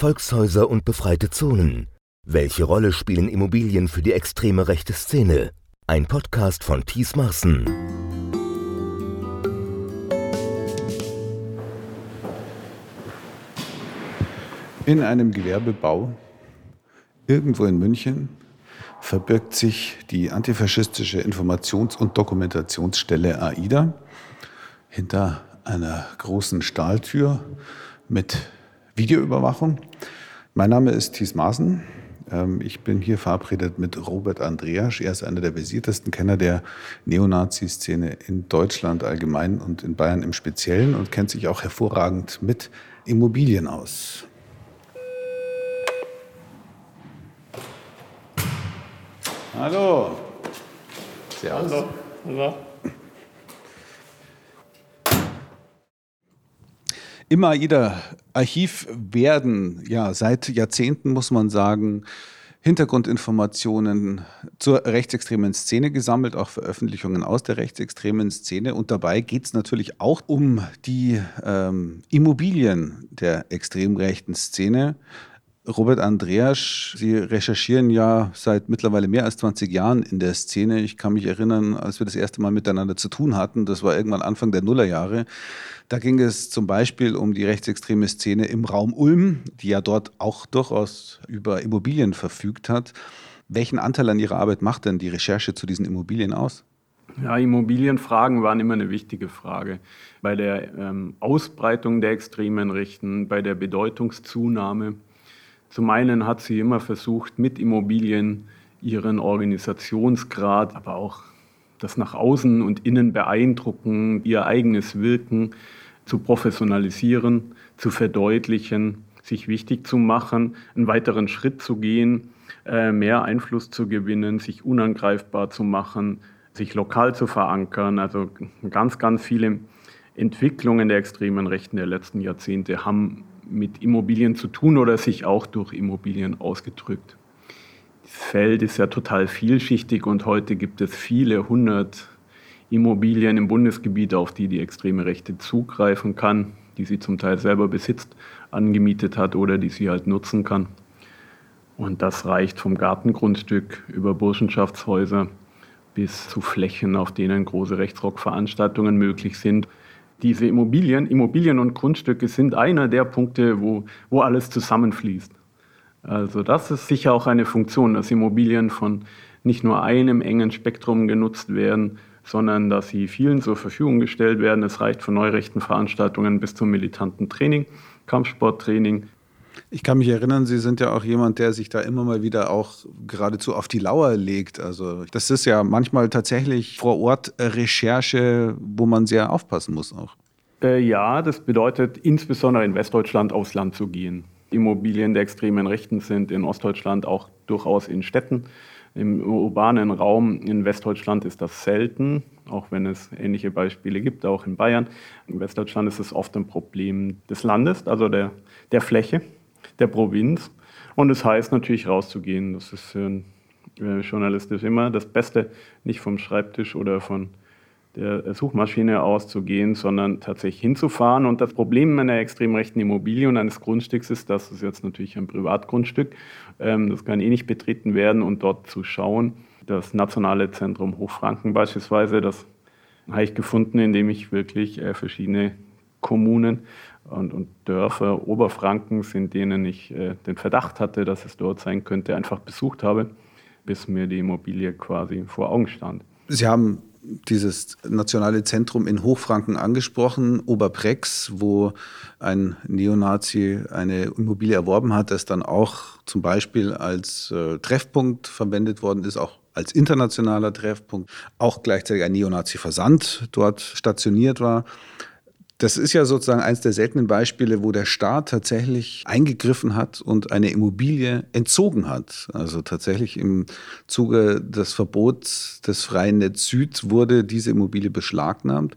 Volkshäuser und befreite Zonen. Welche Rolle spielen Immobilien für die extreme rechte Szene? Ein Podcast von Thies Marsen. In einem Gewerbebau irgendwo in München verbirgt sich die antifaschistische Informations- und Dokumentationsstelle AIDA hinter einer großen Stahltür mit Videoüberwachung. Mein Name ist Thies Maaßen. Ähm, ich bin hier verabredet mit Robert Andreasch. Er ist einer der versiertesten Kenner der Neonazi-Szene in Deutschland allgemein und in Bayern im Speziellen und kennt sich auch hervorragend mit Immobilien aus. Hallo. Servus. Hallo. Hallo. Im AIDA-Archiv werden ja seit Jahrzehnten, muss man sagen, Hintergrundinformationen zur rechtsextremen Szene gesammelt, auch Veröffentlichungen aus der rechtsextremen Szene. Und dabei geht es natürlich auch um die ähm, Immobilien der extrem rechten Szene. Robert Andreasch, Sie recherchieren ja seit mittlerweile mehr als 20 Jahren in der Szene. Ich kann mich erinnern, als wir das erste Mal miteinander zu tun hatten, das war irgendwann Anfang der Nullerjahre. Da ging es zum Beispiel um die rechtsextreme Szene im Raum Ulm, die ja dort auch durchaus über Immobilien verfügt hat. Welchen Anteil an Ihrer Arbeit macht denn die Recherche zu diesen Immobilien aus? Ja, Immobilienfragen waren immer eine wichtige Frage. Bei der ähm, Ausbreitung der extremen Rechten, bei der Bedeutungszunahme zum einen hat sie immer versucht, mit Immobilien ihren Organisationsgrad, aber auch das nach außen und innen beeindrucken, ihr eigenes Wirken zu professionalisieren, zu verdeutlichen, sich wichtig zu machen, einen weiteren Schritt zu gehen, äh, mehr Einfluss zu gewinnen, sich unangreifbar zu machen, sich lokal zu verankern. Also ganz, ganz viele Entwicklungen der extremen Rechten der letzten Jahrzehnte haben mit Immobilien zu tun oder sich auch durch Immobilien ausgedrückt. Das Feld ist ja total vielschichtig und heute gibt es viele hundert Immobilien im Bundesgebiet, auf die die extreme Rechte zugreifen kann, die sie zum Teil selber besitzt, angemietet hat oder die sie halt nutzen kann. Und das reicht vom Gartengrundstück über Burschenschaftshäuser bis zu Flächen, auf denen große Rechtsrockveranstaltungen möglich sind diese Immobilien, Immobilien und Grundstücke sind einer der Punkte, wo, wo alles zusammenfließt. Also das ist sicher auch eine Funktion, dass Immobilien von nicht nur einem engen Spektrum genutzt werden, sondern dass sie vielen zur Verfügung gestellt werden. Es reicht von neurechten Veranstaltungen bis zum militanten Training, Kampfsporttraining, ich kann mich erinnern, Sie sind ja auch jemand, der sich da immer mal wieder auch geradezu auf die Lauer legt. Also das ist ja manchmal tatsächlich vor Ort Recherche, wo man sehr aufpassen muss auch. Äh, ja, das bedeutet insbesondere in Westdeutschland aufs Land zu gehen. Immobilien der extremen Rechten sind in Ostdeutschland auch durchaus in Städten. Im urbanen Raum in Westdeutschland ist das selten, auch wenn es ähnliche Beispiele gibt, auch in Bayern. In Westdeutschland ist es oft ein Problem des Landes, also der, der Fläche der Provinz. Und es heißt natürlich rauszugehen. Das ist für einen äh, Journalist immer das Beste, nicht vom Schreibtisch oder von der Suchmaschine auszugehen, sondern tatsächlich hinzufahren. Und das Problem einer extrem rechten Immobilie und eines Grundstücks ist, dass es jetzt natürlich ein Privatgrundstück, ähm, das kann eh nicht betreten werden und dort zu schauen. Das Nationale Zentrum Hochfranken beispielsweise, das habe ich gefunden, indem ich wirklich äh, verschiedene Kommunen und, und Dörfer Oberfrankens, in denen ich äh, den Verdacht hatte, dass es dort sein könnte, einfach besucht habe, bis mir die Immobilie quasi vor Augen stand. Sie haben dieses nationale Zentrum in Hochfranken angesprochen, Oberprex, wo ein Neonazi eine Immobilie erworben hat, das dann auch zum Beispiel als äh, Treffpunkt verwendet worden ist, auch als internationaler Treffpunkt, auch gleichzeitig ein Neonazi-Versand dort stationiert war. Das ist ja sozusagen eines der seltenen Beispiele, wo der Staat tatsächlich eingegriffen hat und eine Immobilie entzogen hat. Also tatsächlich im Zuge des Verbots des freien Netz Süd wurde diese Immobilie beschlagnahmt.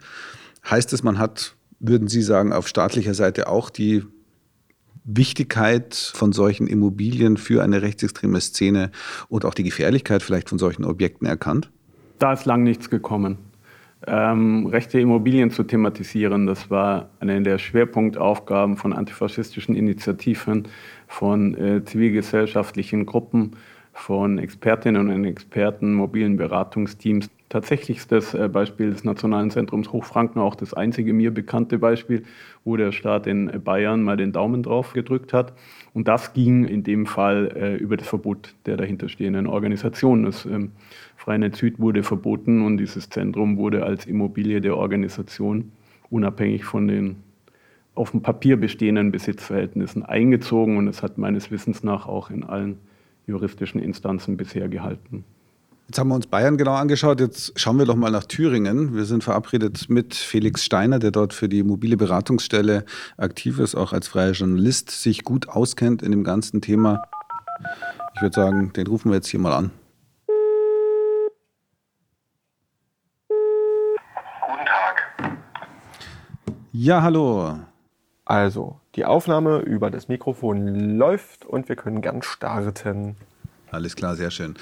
Heißt es, man hat, würden Sie sagen, auf staatlicher Seite auch die Wichtigkeit von solchen Immobilien für eine rechtsextreme Szene und auch die Gefährlichkeit vielleicht von solchen Objekten erkannt? Da ist lang nichts gekommen. Ähm, rechte Immobilien zu thematisieren. Das war eine der Schwerpunktaufgaben von antifaschistischen Initiativen, von äh, zivilgesellschaftlichen Gruppen, von Expertinnen und Experten, mobilen Beratungsteams. Tatsächlich ist das äh, Beispiel des Nationalen Zentrums Hochfranken auch das einzige mir bekannte Beispiel, wo der Staat in Bayern mal den Daumen drauf gedrückt hat. Und das ging in dem Fall äh, über das Verbot der dahinterstehenden Organisation. Das ähm, Freinet Süd wurde verboten und dieses Zentrum wurde als Immobilie der Organisation unabhängig von den auf dem Papier bestehenden Besitzverhältnissen eingezogen und es hat meines Wissens nach auch in allen juristischen Instanzen bisher gehalten. Jetzt haben wir uns Bayern genau angeschaut. Jetzt schauen wir doch mal nach Thüringen. Wir sind verabredet mit Felix Steiner, der dort für die mobile Beratungsstelle aktiv ist, auch als freier Journalist, sich gut auskennt in dem ganzen Thema. Ich würde sagen, den rufen wir jetzt hier mal an. Ja, hallo. Also, die Aufnahme über das Mikrofon läuft und wir können gern starten. Alles klar, sehr schön.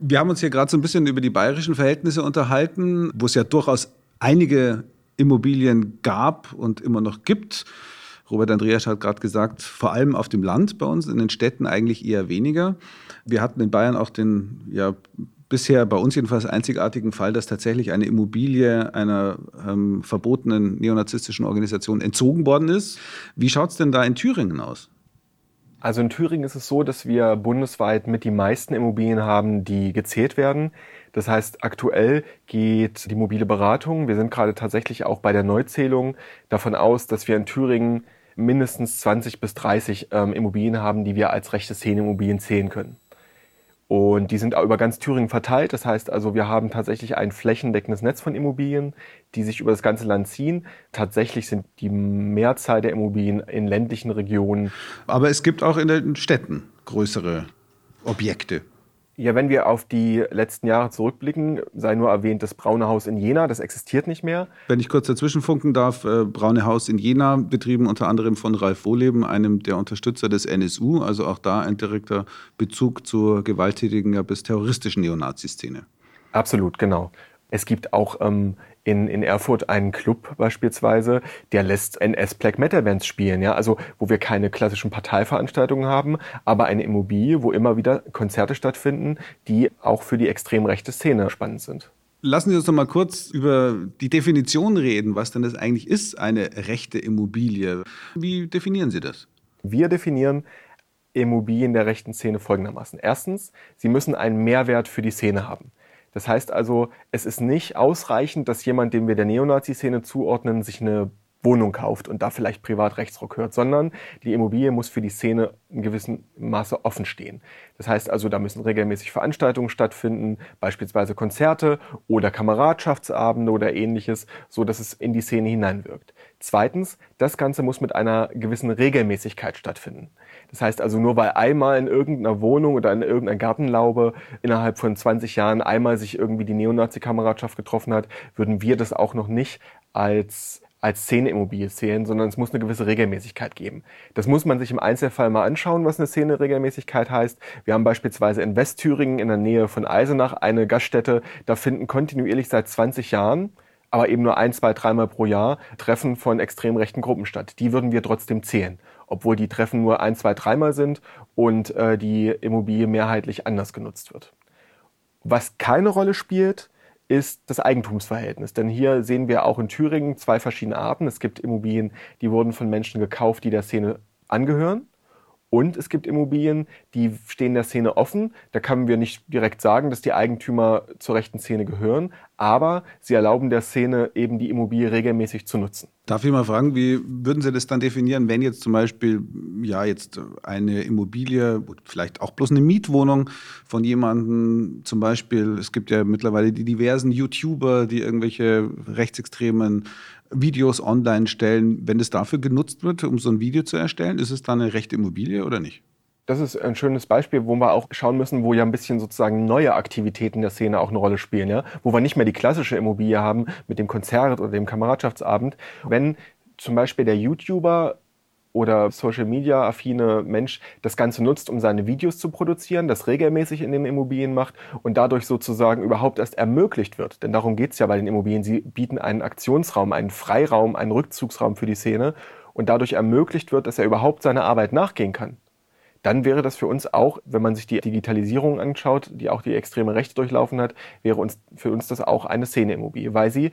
Wir haben uns hier gerade so ein bisschen über die bayerischen Verhältnisse unterhalten, wo es ja durchaus einige Immobilien gab und immer noch gibt. Robert Andreas hat gerade gesagt, vor allem auf dem Land bei uns, in den Städten eigentlich eher weniger. Wir hatten in Bayern auch den ja, bisher bei uns jedenfalls einzigartigen Fall, dass tatsächlich eine Immobilie einer ähm, verbotenen neonazistischen Organisation entzogen worden ist. Wie schaut es denn da in Thüringen aus? Also in Thüringen ist es so, dass wir bundesweit mit die meisten Immobilien haben, die gezählt werden. Das heißt, aktuell geht die mobile Beratung, wir sind gerade tatsächlich auch bei der Neuzählung davon aus, dass wir in Thüringen mindestens 20 bis 30 ähm, Immobilien haben, die wir als rechte Szene Immobilien zählen können. Und die sind auch über ganz Thüringen verteilt. Das heißt also, wir haben tatsächlich ein flächendeckendes Netz von Immobilien, die sich über das ganze Land ziehen. Tatsächlich sind die Mehrzahl der Immobilien in ländlichen Regionen. Aber es gibt auch in den Städten größere Objekte. Ja, wenn wir auf die letzten Jahre zurückblicken, sei nur erwähnt, das Braune Haus in Jena, das existiert nicht mehr. Wenn ich kurz dazwischen funken darf, äh, Braune Haus in Jena, betrieben unter anderem von Ralf Wohleben, einem der Unterstützer des NSU, also auch da ein direkter Bezug zur gewalttätigen, ja bis terroristischen Neonazi-Szene. Absolut, genau. Es gibt auch ähm, in, in Erfurt einen Club beispielsweise, der lässt NS Black Metal Bands spielen, ja, also wo wir keine klassischen Parteiveranstaltungen haben, aber eine Immobilie, wo immer wieder Konzerte stattfinden, die auch für die extrem rechte Szene spannend sind. Lassen Sie uns noch mal kurz über die Definition reden, was denn das eigentlich ist, eine rechte Immobilie. Wie definieren Sie das? Wir definieren Immobilien der rechten Szene folgendermaßen. Erstens, sie müssen einen Mehrwert für die Szene haben. Das heißt also, es ist nicht ausreichend, dass jemand, dem wir der Neonazi-Szene zuordnen, sich eine Wohnung kauft und da vielleicht privat Rechtsrock hört, sondern die Immobilie muss für die Szene in gewissem Maße offen stehen. Das heißt also, da müssen regelmäßig Veranstaltungen stattfinden, beispielsweise Konzerte oder Kameradschaftsabende oder ähnliches, so dass es in die Szene hineinwirkt. Zweitens, das Ganze muss mit einer gewissen Regelmäßigkeit stattfinden. Das heißt also, nur weil einmal in irgendeiner Wohnung oder in irgendeiner Gartenlaube innerhalb von 20 Jahren einmal sich irgendwie die Neonazi-Kameradschaft getroffen hat, würden wir das auch noch nicht als als Szene-Immobilie zählen, sondern es muss eine gewisse Regelmäßigkeit geben. Das muss man sich im Einzelfall mal anschauen, was eine Szene-Regelmäßigkeit heißt. Wir haben beispielsweise in Westthüringen in der Nähe von Eisenach eine Gaststätte, da finden kontinuierlich seit 20 Jahren aber eben nur ein, zwei, dreimal pro Jahr Treffen von extrem rechten Gruppen statt. Die würden wir trotzdem zählen, obwohl die Treffen nur ein, zwei, dreimal sind und äh, die Immobilie mehrheitlich anders genutzt wird. Was keine Rolle spielt, ist das Eigentumsverhältnis. Denn hier sehen wir auch in Thüringen zwei verschiedene Arten. Es gibt Immobilien, die wurden von Menschen gekauft, die der Szene angehören. Und es gibt Immobilien, die stehen der Szene offen. Da können wir nicht direkt sagen, dass die Eigentümer zur rechten Szene gehören, aber sie erlauben der Szene eben die Immobilie regelmäßig zu nutzen. Darf ich mal fragen, wie würden Sie das dann definieren, wenn jetzt zum Beispiel ja jetzt eine Immobilie, vielleicht auch bloß eine Mietwohnung von jemandem, zum Beispiel, es gibt ja mittlerweile die diversen YouTuber, die irgendwelche rechtsextremen Videos online stellen, wenn es dafür genutzt wird, um so ein Video zu erstellen, ist es dann eine rechte Immobilie oder nicht? Das ist ein schönes Beispiel, wo wir auch schauen müssen, wo ja ein bisschen sozusagen neue Aktivitäten der Szene auch eine Rolle spielen, ja? wo wir nicht mehr die klassische Immobilie haben mit dem Konzert oder dem Kameradschaftsabend. Wenn zum Beispiel der YouTuber oder Social Media affine Mensch das Ganze nutzt, um seine Videos zu produzieren, das regelmäßig in den Immobilien macht und dadurch sozusagen überhaupt erst ermöglicht wird. Denn darum geht es ja bei den Immobilien. Sie bieten einen Aktionsraum, einen Freiraum, einen Rückzugsraum für die Szene und dadurch ermöglicht wird, dass er überhaupt seiner Arbeit nachgehen kann. Dann wäre das für uns auch, wenn man sich die Digitalisierung anschaut, die auch die extreme Rechte durchlaufen hat, wäre uns, für uns das auch eine Szene-Immobilie, weil sie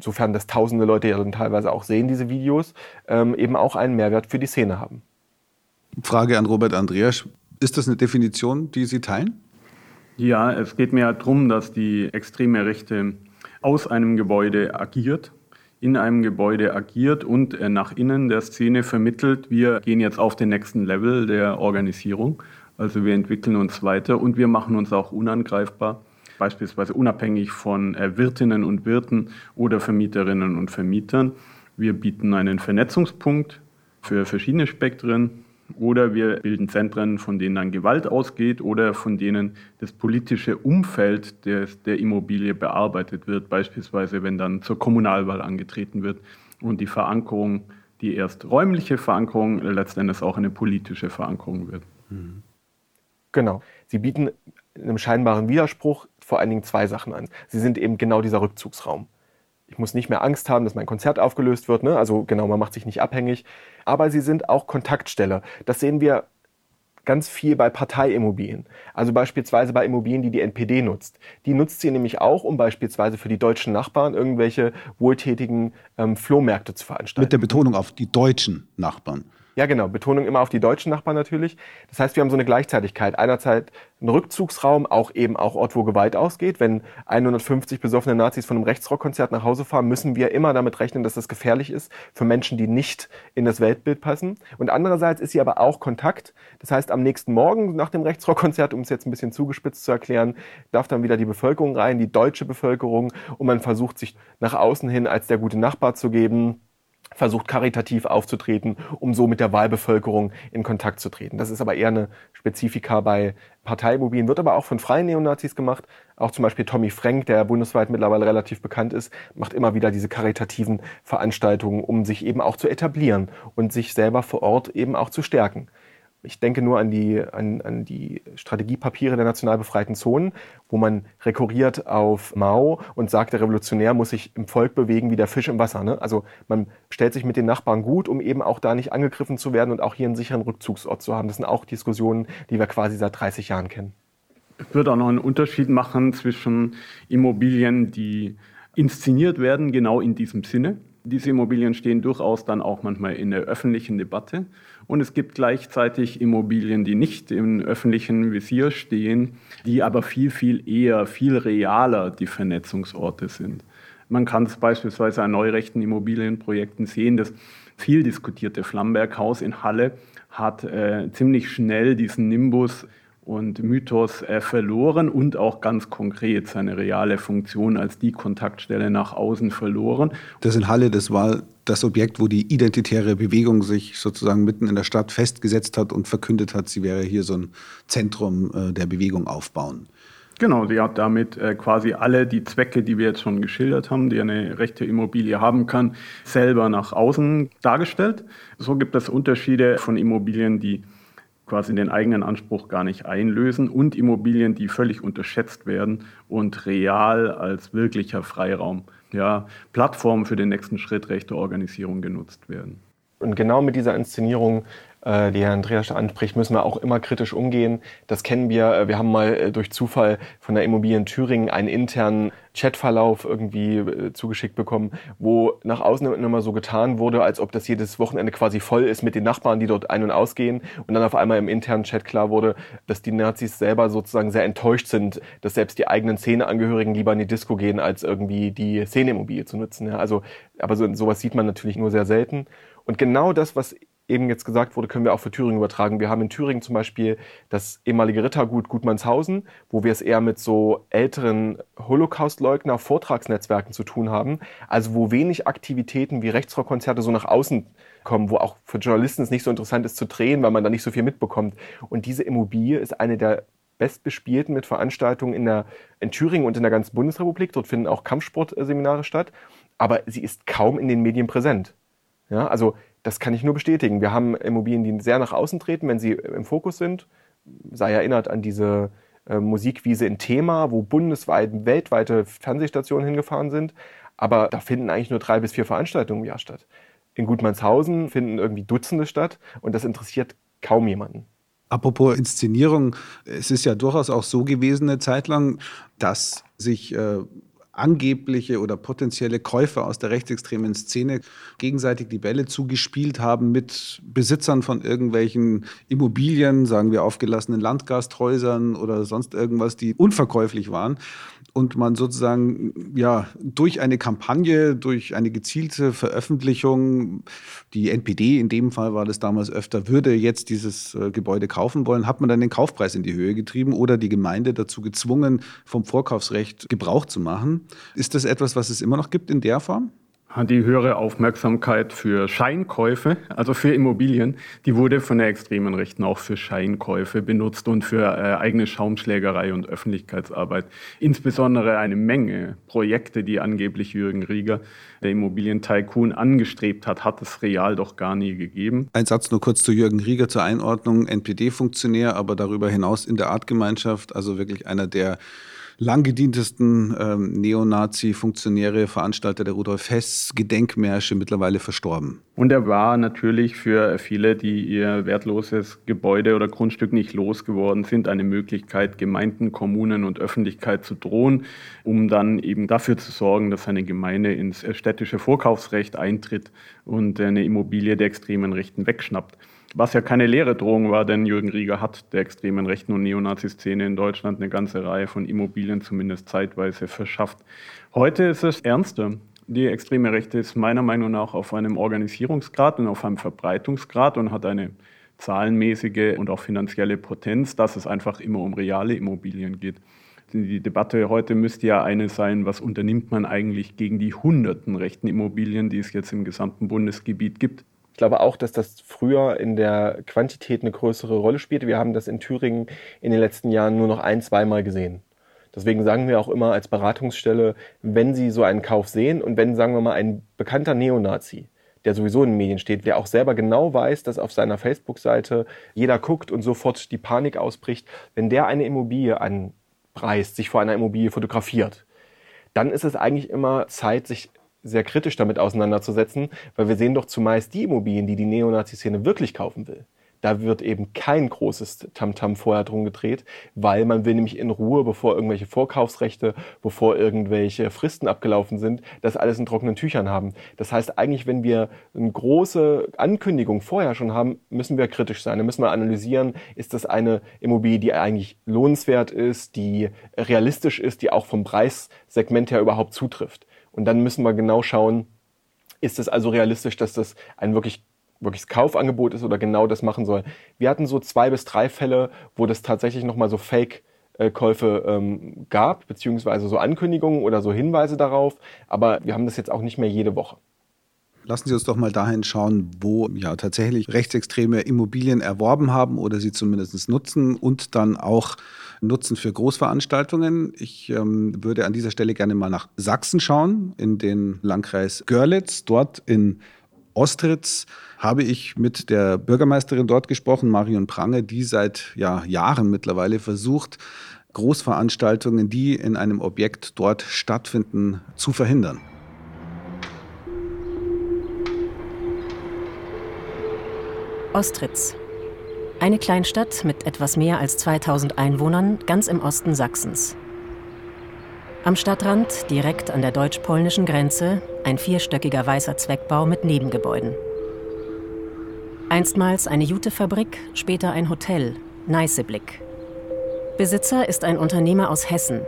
sofern das tausende Leute ja dann teilweise auch sehen, diese Videos, ähm, eben auch einen Mehrwert für die Szene haben. Frage an Robert Andreas. Ist das eine Definition, die Sie teilen? Ja, es geht mir darum, dass die extreme Rechte aus einem Gebäude agiert, in einem Gebäude agiert und äh, nach innen der Szene vermittelt, wir gehen jetzt auf den nächsten Level der Organisierung. Also wir entwickeln uns weiter und wir machen uns auch unangreifbar beispielsweise unabhängig von äh, Wirtinnen und Wirten oder Vermieterinnen und Vermietern. Wir bieten einen Vernetzungspunkt für verschiedene Spektren oder wir bilden Zentren, von denen dann Gewalt ausgeht oder von denen das politische Umfeld des, der Immobilie bearbeitet wird, beispielsweise wenn dann zur Kommunalwahl angetreten wird und die Verankerung, die erst räumliche Verankerung, letztendlich auch eine politische Verankerung wird. Genau. Sie bieten in einem scheinbaren Widerspruch vor allen Dingen zwei Sachen an. Sie sind eben genau dieser Rückzugsraum. Ich muss nicht mehr Angst haben, dass mein Konzert aufgelöst wird. Ne? Also genau, man macht sich nicht abhängig. Aber sie sind auch Kontaktstelle. Das sehen wir ganz viel bei Parteiimmobilien. Also beispielsweise bei Immobilien, die die NPD nutzt. Die nutzt sie nämlich auch, um beispielsweise für die deutschen Nachbarn irgendwelche wohltätigen ähm, Flohmärkte zu veranstalten. Mit der Betonung auf die deutschen Nachbarn. Ja, genau. Betonung immer auf die deutschen Nachbarn natürlich. Das heißt, wir haben so eine Gleichzeitigkeit. Einerseits ein Rückzugsraum, auch eben auch Ort, wo Gewalt ausgeht. Wenn 150 besoffene Nazis von einem Rechtsrockkonzert nach Hause fahren, müssen wir immer damit rechnen, dass das gefährlich ist für Menschen, die nicht in das Weltbild passen. Und andererseits ist sie aber auch Kontakt. Das heißt, am nächsten Morgen nach dem Rechtsrockkonzert, um es jetzt ein bisschen zugespitzt zu erklären, darf dann wieder die Bevölkerung rein, die deutsche Bevölkerung. Und man versucht sich nach außen hin als der gute Nachbar zu geben versucht karitativ aufzutreten, um so mit der Wahlbevölkerung in Kontakt zu treten. Das ist aber eher eine Spezifika bei Parteiimmobilien, wird aber auch von freien Neonazis gemacht. Auch zum Beispiel Tommy Frank, der bundesweit mittlerweile relativ bekannt ist, macht immer wieder diese karitativen Veranstaltungen, um sich eben auch zu etablieren und sich selber vor Ort eben auch zu stärken. Ich denke nur an die, an, an die Strategiepapiere der national befreiten Zonen, wo man rekurriert auf Mao und sagt, der Revolutionär muss sich im Volk bewegen wie der Fisch im Wasser. Ne? Also man stellt sich mit den Nachbarn gut, um eben auch da nicht angegriffen zu werden und auch hier einen sicheren Rückzugsort zu haben. Das sind auch Diskussionen, die wir quasi seit 30 Jahren kennen. Ich würde auch noch einen Unterschied machen zwischen Immobilien, die inszeniert werden, genau in diesem Sinne. Diese Immobilien stehen durchaus dann auch manchmal in der öffentlichen Debatte und es gibt gleichzeitig Immobilien, die nicht im öffentlichen Visier stehen, die aber viel, viel eher, viel realer die Vernetzungsorte sind. Man kann es beispielsweise an neurechten Immobilienprojekten sehen. Das viel diskutierte Flamberghaus in Halle hat äh, ziemlich schnell diesen Nimbus und Mythos äh, verloren und auch ganz konkret seine reale Funktion als die Kontaktstelle nach außen verloren. Das in Halle, das war das Objekt, wo die identitäre Bewegung sich sozusagen mitten in der Stadt festgesetzt hat und verkündet hat, sie wäre hier so ein Zentrum äh, der Bewegung aufbauen. Genau, sie hat damit äh, quasi alle die Zwecke, die wir jetzt schon geschildert haben, die eine rechte Immobilie haben kann, selber nach außen dargestellt. So gibt es Unterschiede von Immobilien, die quasi den eigenen Anspruch gar nicht einlösen und Immobilien, die völlig unterschätzt werden und real als wirklicher Freiraum, ja, Plattform für den nächsten Schritt rechter Organisierung genutzt werden. Und genau mit dieser Inszenierung äh, die Herr Andreas anspricht, müssen wir auch immer kritisch umgehen. Das kennen wir. Äh, wir haben mal äh, durch Zufall von der Immobilie in Thüringen einen internen Chatverlauf irgendwie zugeschickt bekommen, wo nach außen immer so getan wurde, als ob das jedes Wochenende quasi voll ist mit den Nachbarn, die dort ein- und ausgehen. Und dann auf einmal im internen Chat klar wurde, dass die Nazis selber sozusagen sehr enttäuscht sind, dass selbst die eigenen Szeneangehörigen lieber in die Disco gehen, als irgendwie die Szeneimmobilie zu nutzen. Ja, also, aber so, sowas sieht man natürlich nur sehr selten. Und genau das, was eben jetzt gesagt wurde, können wir auch für Thüringen übertragen. Wir haben in Thüringen zum Beispiel das ehemalige Rittergut Gutmannshausen, wo wir es eher mit so älteren Holocaust-Leugner Vortragsnetzwerken zu tun haben. Also wo wenig Aktivitäten wie Rechtsrockkonzerte so nach außen kommen, wo auch für Journalisten es nicht so interessant ist zu drehen, weil man da nicht so viel mitbekommt. Und diese Immobilie ist eine der bestbespielten mit Veranstaltungen in, der, in Thüringen und in der ganzen Bundesrepublik. Dort finden auch Kampfsportseminare statt. Aber sie ist kaum in den Medien präsent. Ja, also Das kann ich nur bestätigen. Wir haben Immobilien, die sehr nach außen treten, wenn sie im Fokus sind. Sei erinnert an diese äh, Musikwiese in Thema, wo bundesweit, weltweite Fernsehstationen hingefahren sind. Aber da finden eigentlich nur drei bis vier Veranstaltungen im Jahr statt. In Gutmannshausen finden irgendwie Dutzende statt und das interessiert kaum jemanden. Apropos Inszenierung, es ist ja durchaus auch so gewesen eine Zeit lang, dass sich äh, angebliche oder potenzielle Käufer aus der rechtsextremen Szene gegenseitig die Bälle zugespielt haben mit Besitzern von irgendwelchen Immobilien, sagen wir aufgelassenen Landgasthäusern oder sonst irgendwas, die unverkäuflich waren und man sozusagen ja durch eine Kampagne, durch eine gezielte Veröffentlichung, die NPD in dem Fall war das damals öfter, würde jetzt dieses äh, Gebäude kaufen wollen, hat man dann den Kaufpreis in die Höhe getrieben oder die Gemeinde dazu gezwungen, vom Vorkaufsrecht Gebrauch zu machen. Ist das etwas, was es immer noch gibt in der Form? Die höhere Aufmerksamkeit für Scheinkäufe, also für Immobilien, die wurde von der extremen Rechten auch für Scheinkäufe benutzt und für äh, eigene Schaumschlägerei und Öffentlichkeitsarbeit. Insbesondere eine Menge Projekte, die angeblich Jürgen Rieger, der Immobilientycoon, angestrebt hat, hat es real doch gar nie gegeben. Ein Satz nur kurz zu Jürgen Rieger zur Einordnung. NPD-Funktionär, aber darüber hinaus in der Artgemeinschaft, also wirklich einer der langgedientesten ähm, Neonazi-Funktionäre, Veranstalter der Rudolf Hess Gedenkmärsche, mittlerweile verstorben. Und er war natürlich für viele, die ihr wertloses Gebäude oder Grundstück nicht losgeworden sind, eine Möglichkeit, Gemeinden, Kommunen und Öffentlichkeit zu drohen, um dann eben dafür zu sorgen, dass eine Gemeinde ins städtische Vorkaufsrecht eintritt und eine Immobilie der extremen Rechten wegschnappt. Was ja keine leere Drohung war, denn Jürgen Rieger hat der extremen Rechten und Neonazi-Szene in Deutschland eine ganze Reihe von Immobilien zumindest zeitweise verschafft. Heute ist es ernster. Die extreme Rechte ist meiner Meinung nach auf einem Organisierungsgrad und auf einem Verbreitungsgrad und hat eine zahlenmäßige und auch finanzielle Potenz, dass es einfach immer um reale Immobilien geht. Die Debatte heute müsste ja eine sein, was unternimmt man eigentlich gegen die hunderten rechten Immobilien, die es jetzt im gesamten Bundesgebiet gibt glaube auch, dass das früher in der Quantität eine größere Rolle spielte. Wir haben das in Thüringen in den letzten Jahren nur noch ein, zweimal gesehen. Deswegen sagen wir auch immer als Beratungsstelle, wenn Sie so einen Kauf sehen und wenn, sagen wir mal, ein bekannter Neonazi, der sowieso in den Medien steht, der auch selber genau weiß, dass auf seiner Facebook-Seite jeder guckt und sofort die Panik ausbricht, wenn der eine Immobilie anpreist, sich vor einer Immobilie fotografiert, dann ist es eigentlich immer Zeit, sich sehr kritisch damit auseinanderzusetzen, weil wir sehen doch zumeist die Immobilien, die die Neonazi-Szene wirklich kaufen will. Da wird eben kein großes Tamtam -Tam vorher drum gedreht, weil man will nämlich in Ruhe, bevor irgendwelche Vorkaufsrechte, bevor irgendwelche Fristen abgelaufen sind, das alles in trockenen Tüchern haben. Das heißt eigentlich, wenn wir eine große Ankündigung vorher schon haben, müssen wir kritisch sein. Dann müssen wir analysieren, ist das eine Immobilie, die eigentlich lohnenswert ist, die realistisch ist, die auch vom Preissegment her überhaupt zutrifft. Und dann müssen wir genau schauen, ist es also realistisch, dass das ein wirklich wirkliches Kaufangebot ist oder genau das machen soll. Wir hatten so zwei bis drei Fälle, wo das tatsächlich nochmal so Fake-Käufe ähm, gab, beziehungsweise so Ankündigungen oder so Hinweise darauf. Aber wir haben das jetzt auch nicht mehr jede Woche. Lassen Sie uns doch mal dahin schauen, wo ja tatsächlich rechtsextreme Immobilien erworben haben oder sie zumindest nutzen und dann auch nutzen für Großveranstaltungen. Ich ähm, würde an dieser Stelle gerne mal nach Sachsen schauen, in den Landkreis Görlitz. Dort in Ostritz habe ich mit der Bürgermeisterin dort gesprochen, Marion Prange, die seit ja, Jahren mittlerweile versucht, Großveranstaltungen, die in einem Objekt dort stattfinden, zu verhindern. Ostritz, eine Kleinstadt mit etwas mehr als 2000 Einwohnern ganz im Osten Sachsens. Am Stadtrand, direkt an der deutsch-polnischen Grenze, ein vierstöckiger weißer Zweckbau mit Nebengebäuden. Einstmals eine Jutefabrik, später ein Hotel, Neißeblick. Besitzer ist ein Unternehmer aus Hessen.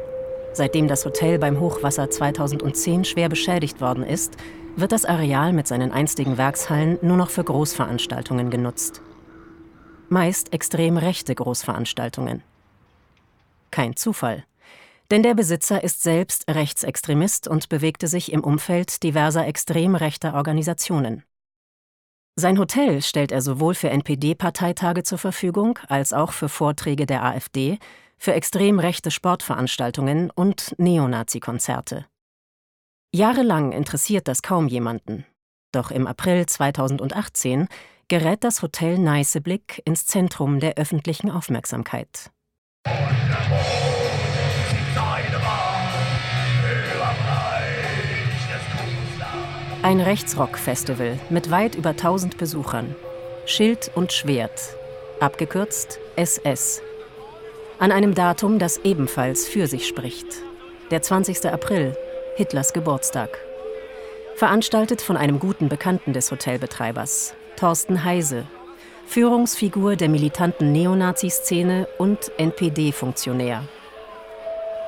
Seitdem das Hotel beim Hochwasser 2010 schwer beschädigt worden ist, wird das Areal mit seinen einstigen Werkshallen nur noch für Großveranstaltungen genutzt meist extrem rechte Großveranstaltungen. Kein Zufall. Denn der Besitzer ist selbst Rechtsextremist und bewegte sich im Umfeld diverser extrem rechter Organisationen. Sein Hotel stellt er sowohl für NPD-Parteitage zur Verfügung als auch für Vorträge der AfD, für extrem rechte Sportveranstaltungen und Neonazi-Konzerte. Jahrelang interessiert das kaum jemanden. Doch im April 2018 gerät das Hotel Neißeblick ins Zentrum der öffentlichen Aufmerksamkeit. Ein Rechtsrock-Festival mit weit über 1000 Besuchern. Schild und Schwert, abgekürzt SS. An einem Datum, das ebenfalls für sich spricht. Der 20. April, Hitlers Geburtstag. Veranstaltet von einem guten Bekannten des Hotelbetreibers, Thorsten Heise, Führungsfigur der militanten Neonazi-Szene und NPD-Funktionär.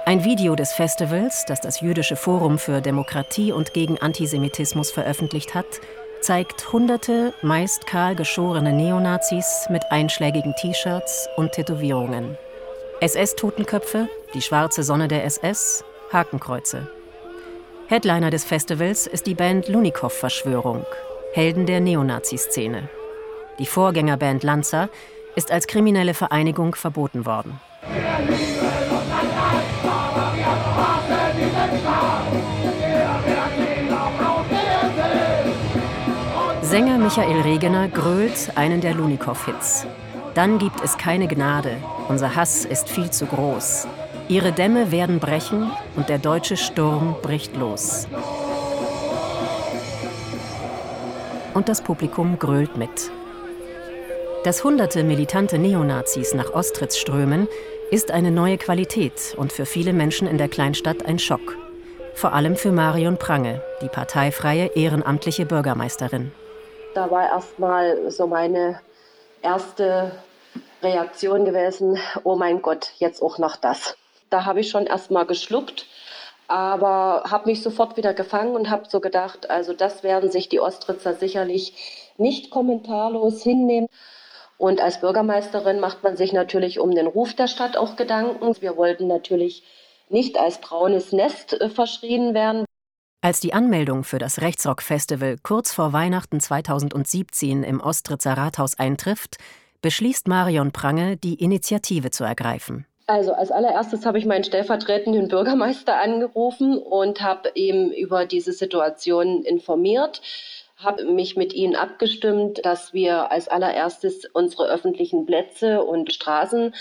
Ein Video des Festivals, das das Jüdische Forum für Demokratie und gegen Antisemitismus veröffentlicht hat, zeigt hunderte, meist kahl geschorene Neonazis mit einschlägigen T-Shirts und Tätowierungen. SS-Totenköpfe, die schwarze Sonne der SS, Hakenkreuze. Headliner des Festivals ist die Band Lunikow-Verschwörung, Helden der Neonazi-Szene. Die Vorgängerband Lanza ist als kriminelle Vereinigung verboten worden. Sänger Michael Regener grölt einen der Lunikow-Hits. Dann gibt es keine Gnade, unser Hass ist viel zu groß. Ihre Dämme werden brechen und der deutsche Sturm bricht los. Und das Publikum grölt mit. Dass hunderte militante Neonazis nach Ostritz strömen, ist eine neue Qualität und für viele Menschen in der Kleinstadt ein Schock. Vor allem für Marion Prange, die parteifreie ehrenamtliche Bürgermeisterin. Da war erstmal so meine erste Reaktion gewesen, oh mein Gott, jetzt auch noch das. Da habe ich schon erstmal geschluckt, aber habe mich sofort wieder gefangen und habe so gedacht, also das werden sich die Ostritzer sicherlich nicht kommentarlos hinnehmen. Und als Bürgermeisterin macht man sich natürlich um den Ruf der Stadt auch Gedanken. Wir wollten natürlich nicht als braunes Nest äh, verschrien werden. Als die Anmeldung für das Rechtsrock-Festival kurz vor Weihnachten 2017 im Ostritzer Rathaus eintrifft, beschließt Marion Prange, die Initiative zu ergreifen. Also als allererstes habe ich meinen stellvertretenden Bürgermeister angerufen und habe ihm über diese Situation informiert, habe mich mit ihnen abgestimmt, dass wir als allererstes unsere öffentlichen Plätze und Straßen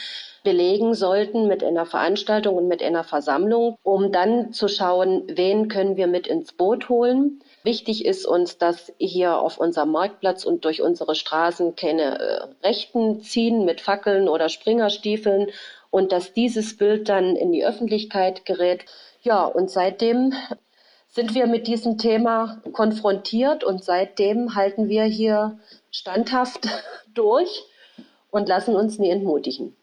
belegen sollten mit einer Veranstaltung und mit einer Versammlung, um dann zu schauen, wen können wir mit ins Boot holen. Wichtig ist uns, dass hier auf unserem Marktplatz und durch unsere Straßen keine äh, Rechten ziehen mit Fackeln oder Springerstiefeln und dass dieses Bild dann in die Öffentlichkeit gerät. Ja, und seitdem sind wir mit diesem Thema konfrontiert und seitdem halten wir hier standhaft durch und lassen uns nie entmutigen.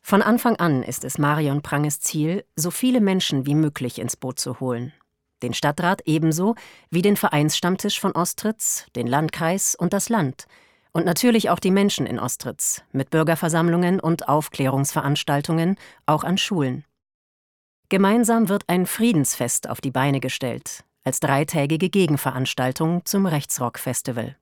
Von Anfang an ist es Marion Pranges Ziel, so viele Menschen wie möglich ins Boot zu holen. Den Stadtrat ebenso wie den Vereinsstammtisch von Ostritz, den Landkreis und das Land. Und natürlich auch die Menschen in Ostritz mit Bürgerversammlungen und Aufklärungsveranstaltungen, auch an Schulen. Gemeinsam wird ein Friedensfest auf die Beine gestellt, als dreitägige Gegenveranstaltung zum Rechtsrock-Festival.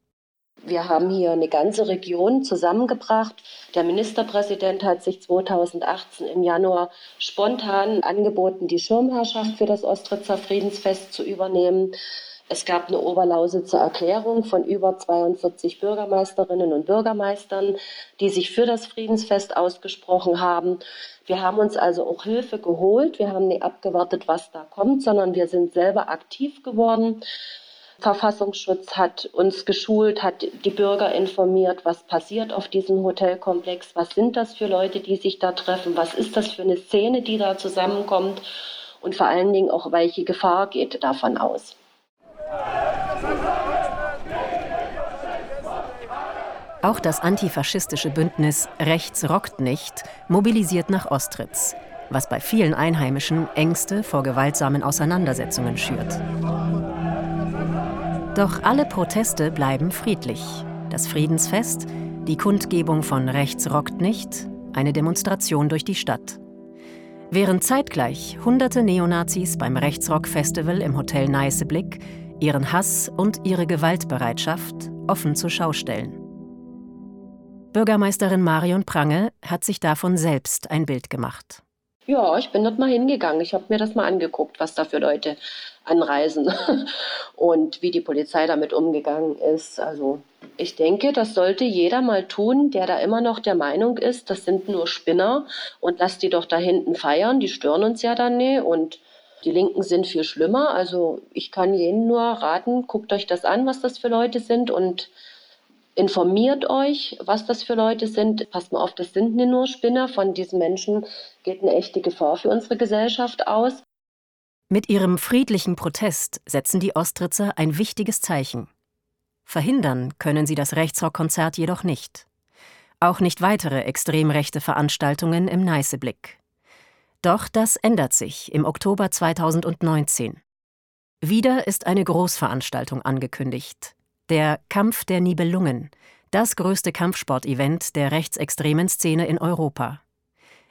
Wir haben hier eine ganze Region zusammengebracht. Der Ministerpräsident hat sich 2018 im Januar spontan angeboten, die Schirmherrschaft für das Ostritzer Friedensfest zu übernehmen. Es gab eine Oberlausitzer Erklärung von über 42 Bürgermeisterinnen und Bürgermeistern, die sich für das Friedensfest ausgesprochen haben. Wir haben uns also auch Hilfe geholt. Wir haben nicht abgewartet, was da kommt, sondern wir sind selber aktiv geworden. Verfassungsschutz hat uns geschult, hat die Bürger informiert, was passiert auf diesem Hotelkomplex, was sind das für Leute, die sich da treffen, was ist das für eine Szene, die da zusammenkommt und vor allen Dingen auch, welche Gefahr geht davon aus. Auch das antifaschistische Bündnis Rechts rockt nicht mobilisiert nach Ostritz, was bei vielen Einheimischen Ängste vor gewaltsamen Auseinandersetzungen schürt. Doch alle Proteste bleiben friedlich. Das Friedensfest, die Kundgebung von Rechts rockt nicht, eine Demonstration durch die Stadt. Während zeitgleich hunderte Neonazis beim Rechtsrock-Festival im Hotel Neißeblick ihren Hass und ihre Gewaltbereitschaft offen zur Schau stellen. Bürgermeisterin Marion Prange hat sich davon selbst ein Bild gemacht. Ja, ich bin dort mal hingegangen. Ich habe mir das mal angeguckt, was da für Leute anreisen und wie die Polizei damit umgegangen ist. Also ich denke, das sollte jeder mal tun, der da immer noch der Meinung ist, das sind nur Spinner und lasst die doch da hinten feiern, die stören uns ja dann nicht und die Linken sind viel schlimmer. Also ich kann jeden nur raten, guckt euch das an, was das für Leute sind und informiert euch, was das für Leute sind. Passt mal auf, das sind nur Spinner. Von diesen Menschen geht eine echte Gefahr für unsere Gesellschaft aus. Mit ihrem friedlichen Protest setzen die Ostritzer ein wichtiges Zeichen. Verhindern können sie das Rechtsrockkonzert jedoch nicht. Auch nicht weitere extrem rechte Veranstaltungen im Neißeblick. Doch das ändert sich im Oktober 2019. Wieder ist eine Großveranstaltung angekündigt. Der Kampf der Nibelungen, das größte Kampfsportevent der rechtsextremen Szene in Europa.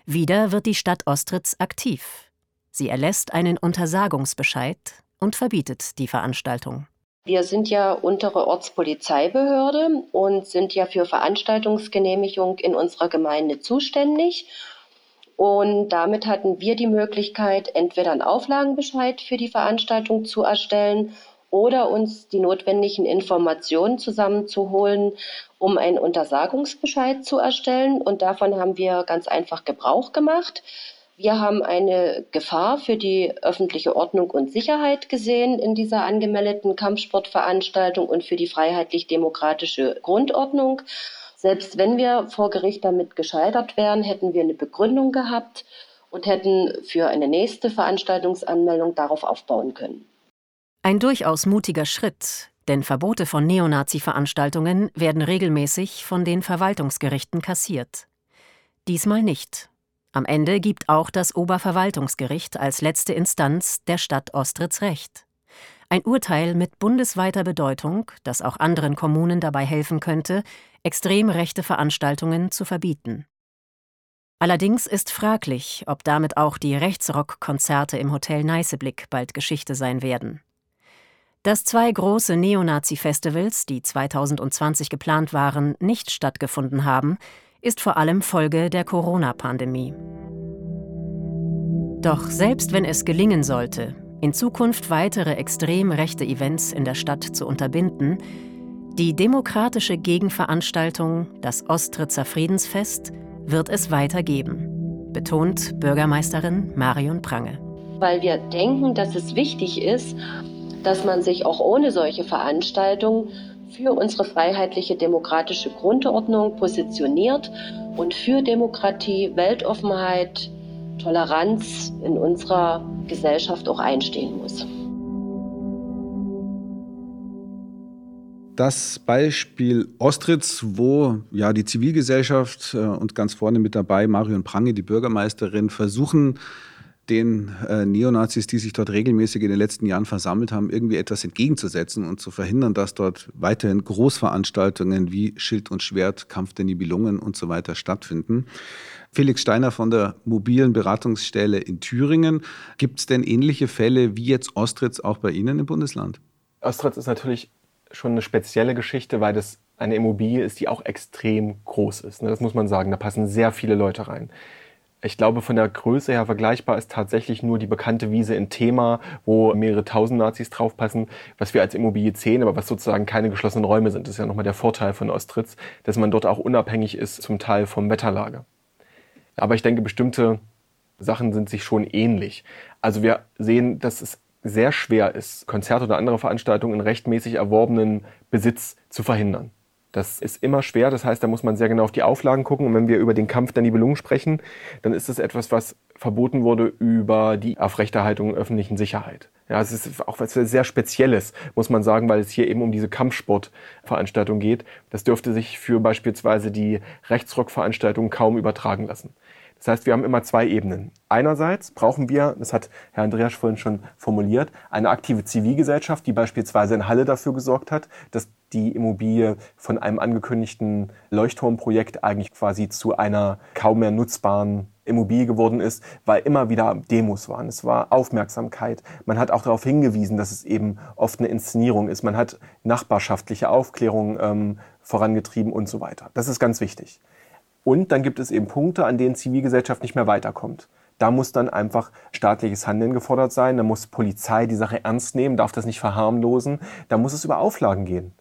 Wieder wird die Stadt Ostritz aktiv. Sie erlässt einen Untersagungsbescheid und verbietet die Veranstaltung. Wir sind ja untere Ortspolizeibehörde und sind ja für Veranstaltungsgenehmigung in unserer Gemeinde zuständig. Und damit hatten wir die Möglichkeit, entweder einen Auflagenbescheid für die Veranstaltung zu erstellen oder uns die notwendigen Informationen zusammenzuholen, um einen Untersagungsbescheid zu erstellen. Und davon haben wir ganz einfach Gebrauch gemacht. Wir haben eine Gefahr für die öffentliche Ordnung und Sicherheit gesehen in dieser angemeldeten Kampfsportveranstaltung und für die freiheitlich-demokratische Grundordnung. Selbst wenn wir vor Gericht damit gescheitert wären, hätten wir eine Begründung gehabt und hätten für eine nächste Veranstaltungsanmeldung darauf aufbauen können. Ein durchaus mutiger Schritt, denn Verbote von Neonazi-Veranstaltungen werden regelmäßig von den Verwaltungsgerichten kassiert. Diesmal nicht. Am Ende gibt auch das Oberverwaltungsgericht als letzte Instanz der Stadt Ostritz Recht. Ein Urteil mit bundesweiter Bedeutung, das auch anderen Kommunen dabei helfen könnte, extrem rechte Veranstaltungen zu verbieten. Allerdings ist fraglich, ob damit auch die Rechtsrock-Konzerte im Hotel Neißeblick bald Geschichte sein werden. Dass zwei große Neonazi-Festivals, die 2020 geplant waren, nicht stattgefunden haben, ist vor allem Folge der Corona-Pandemie. Doch selbst wenn es gelingen sollte, in Zukunft weitere extrem rechte Events in der Stadt zu unterbinden, die demokratische Gegenveranstaltung, das Ostritzer Friedensfest, wird es weitergeben, betont Bürgermeisterin Marion Prange. Weil wir denken, dass es wichtig ist, dass man sich auch ohne solche Veranstaltungen für unsere freiheitliche demokratische Grundordnung positioniert und für Demokratie, Weltoffenheit, Toleranz in unserer Gesellschaft auch einstehen muss. Das Beispiel Ostritz, wo ja die Zivilgesellschaft äh, und ganz vorne mit dabei Marion Prange, die Bürgermeisterin, versuchen, den äh, Neonazis, die sich dort regelmäßig in den letzten Jahren versammelt haben, irgendwie etwas entgegenzusetzen und zu verhindern, dass dort weiterhin Großveranstaltungen wie Schild und Schwert, Kampf der Nibelungen und so weiter stattfinden. Felix Steiner von der mobilen Beratungsstelle in Thüringen. Gibt es denn ähnliche Fälle wie jetzt Ostritz auch bei Ihnen im Bundesland? Ostritz ist natürlich schon eine spezielle Geschichte, weil das eine Immobilie ist, die auch extrem groß ist. Ne? Das muss man sagen. Da passen sehr viele Leute rein. Ich glaube, von der Größe her vergleichbar ist tatsächlich nur die bekannte Wiese in Thema, wo mehrere tausend Nazis draufpassen, was wir als Immobilie sehen, aber was sozusagen keine geschlossenen Räume sind. Das ist ja nochmal der Vorteil von Ostritz, dass man dort auch unabhängig ist zum Teil vom Wetterlage. Aber ich denke, bestimmte Sachen sind sich schon ähnlich. Also wir sehen, dass es sehr schwer ist, Konzerte oder andere Veranstaltungen in rechtmäßig erworbenen Besitz zu verhindern. Das ist immer schwer, das heißt, da muss man sehr genau auf die Auflagen gucken. Und wenn wir über den Kampf der Nibelungen sprechen, dann ist es etwas, was verboten wurde über die Aufrechterhaltung öffentlichen Sicherheit. Ja, es ist auch was sehr Spezielles, muss man sagen, weil es hier eben um diese Kampfsportveranstaltung geht. Das dürfte sich für beispielsweise die Rechtsrockveranstaltung kaum übertragen lassen. Das heißt, wir haben immer zwei Ebenen. Einerseits brauchen wir, das hat Herr Andreas vorhin schon formuliert, eine aktive Zivilgesellschaft, die beispielsweise in Halle dafür gesorgt hat, dass die Immobilie von einem angekündigten Leuchtturmprojekt eigentlich quasi zu einer kaum mehr nutzbaren Immobilie geworden ist, weil immer wieder Demos waren. Es war Aufmerksamkeit. Man hat auch darauf hingewiesen, dass es eben oft eine Inszenierung ist. Man hat nachbarschaftliche Aufklärung ähm, vorangetrieben und so weiter. Das ist ganz wichtig. Und dann gibt es eben Punkte, an denen Zivilgesellschaft nicht mehr weiterkommt. Da muss dann einfach staatliches Handeln gefordert sein. Da muss Polizei die Sache ernst nehmen, darf das nicht verharmlosen. Da muss es über Auflagen gehen.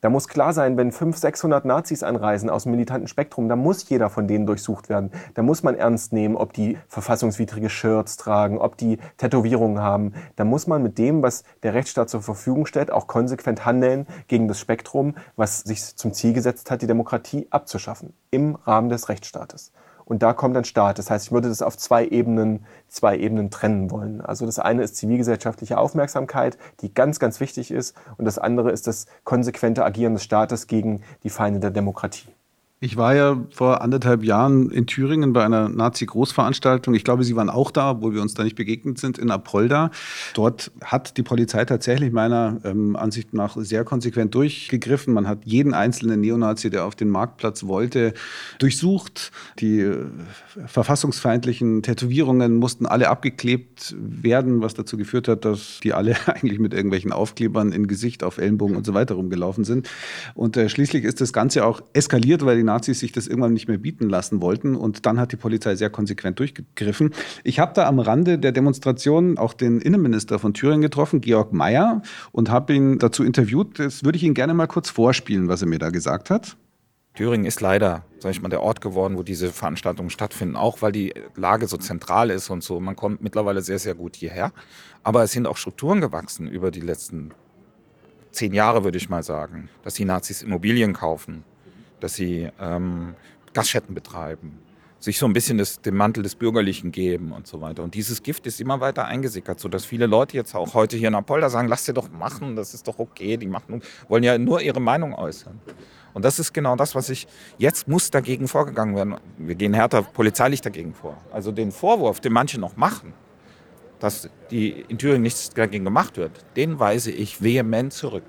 Da muss klar sein, wenn 500, 600 Nazis anreisen aus dem militanten Spektrum, da muss jeder von denen durchsucht werden. Da muss man ernst nehmen, ob die verfassungswidrige Shirts tragen, ob die Tätowierungen haben. Da muss man mit dem, was der Rechtsstaat zur Verfügung stellt, auch konsequent handeln gegen das Spektrum, was sich zum Ziel gesetzt hat, die Demokratie abzuschaffen im Rahmen des Rechtsstaates. Und da kommt ein Staat. Das heißt, ich würde das auf zwei Ebenen, zwei Ebenen trennen wollen. Also das eine ist zivilgesellschaftliche Aufmerksamkeit, die ganz, ganz wichtig ist. Und das andere ist das konsequente Agieren des Staates gegen die Feinde der Demokratie. Ich war ja vor anderthalb Jahren in Thüringen bei einer Nazi-Großveranstaltung. Ich glaube, Sie waren auch da, obwohl wir uns da nicht begegnet sind, in Apolda. Dort hat die Polizei tatsächlich meiner ähm, Ansicht nach sehr konsequent durchgegriffen. Man hat jeden einzelnen Neonazi, der auf den Marktplatz wollte, durchsucht. Die äh, verfassungsfeindlichen Tätowierungen mussten alle abgeklebt werden, was dazu geführt hat, dass die alle eigentlich mit irgendwelchen Aufklebern in Gesicht, auf Ellenbogen und so weiter rumgelaufen sind. Und äh, schließlich ist das Ganze auch eskaliert, weil die Nazis sich das irgendwann nicht mehr bieten lassen wollten. Und dann hat die Polizei sehr konsequent durchgegriffen. Ich habe da am Rande der Demonstration auch den Innenminister von Thüringen getroffen, Georg Mayer, und habe ihn dazu interviewt. Das würde ich Ihnen gerne mal kurz vorspielen, was er mir da gesagt hat. Thüringen ist leider, sag ich mal, der Ort geworden, wo diese Veranstaltungen stattfinden, auch weil die Lage so zentral ist und so. Man kommt mittlerweile sehr, sehr gut hierher. Aber es sind auch Strukturen gewachsen über die letzten zehn Jahre, würde ich mal sagen, dass die Nazis Immobilien kaufen, dass sie ähm, Gaststätten betreiben, sich so ein bisschen das, den Mantel des Bürgerlichen geben und so weiter. Und dieses Gift ist immer weiter eingesickert, sodass viele Leute jetzt auch heute hier in Apolda sagen, lass dir doch machen, das ist doch okay, die machen, wollen ja nur ihre Meinung äußern. Und das ist genau das, was ich, jetzt muss dagegen vorgegangen werden. Wir gehen härter polizeilich dagegen vor. Also den Vorwurf, den manche noch machen, dass die in Thüringen nichts dagegen gemacht wird, den weise ich vehement zurück.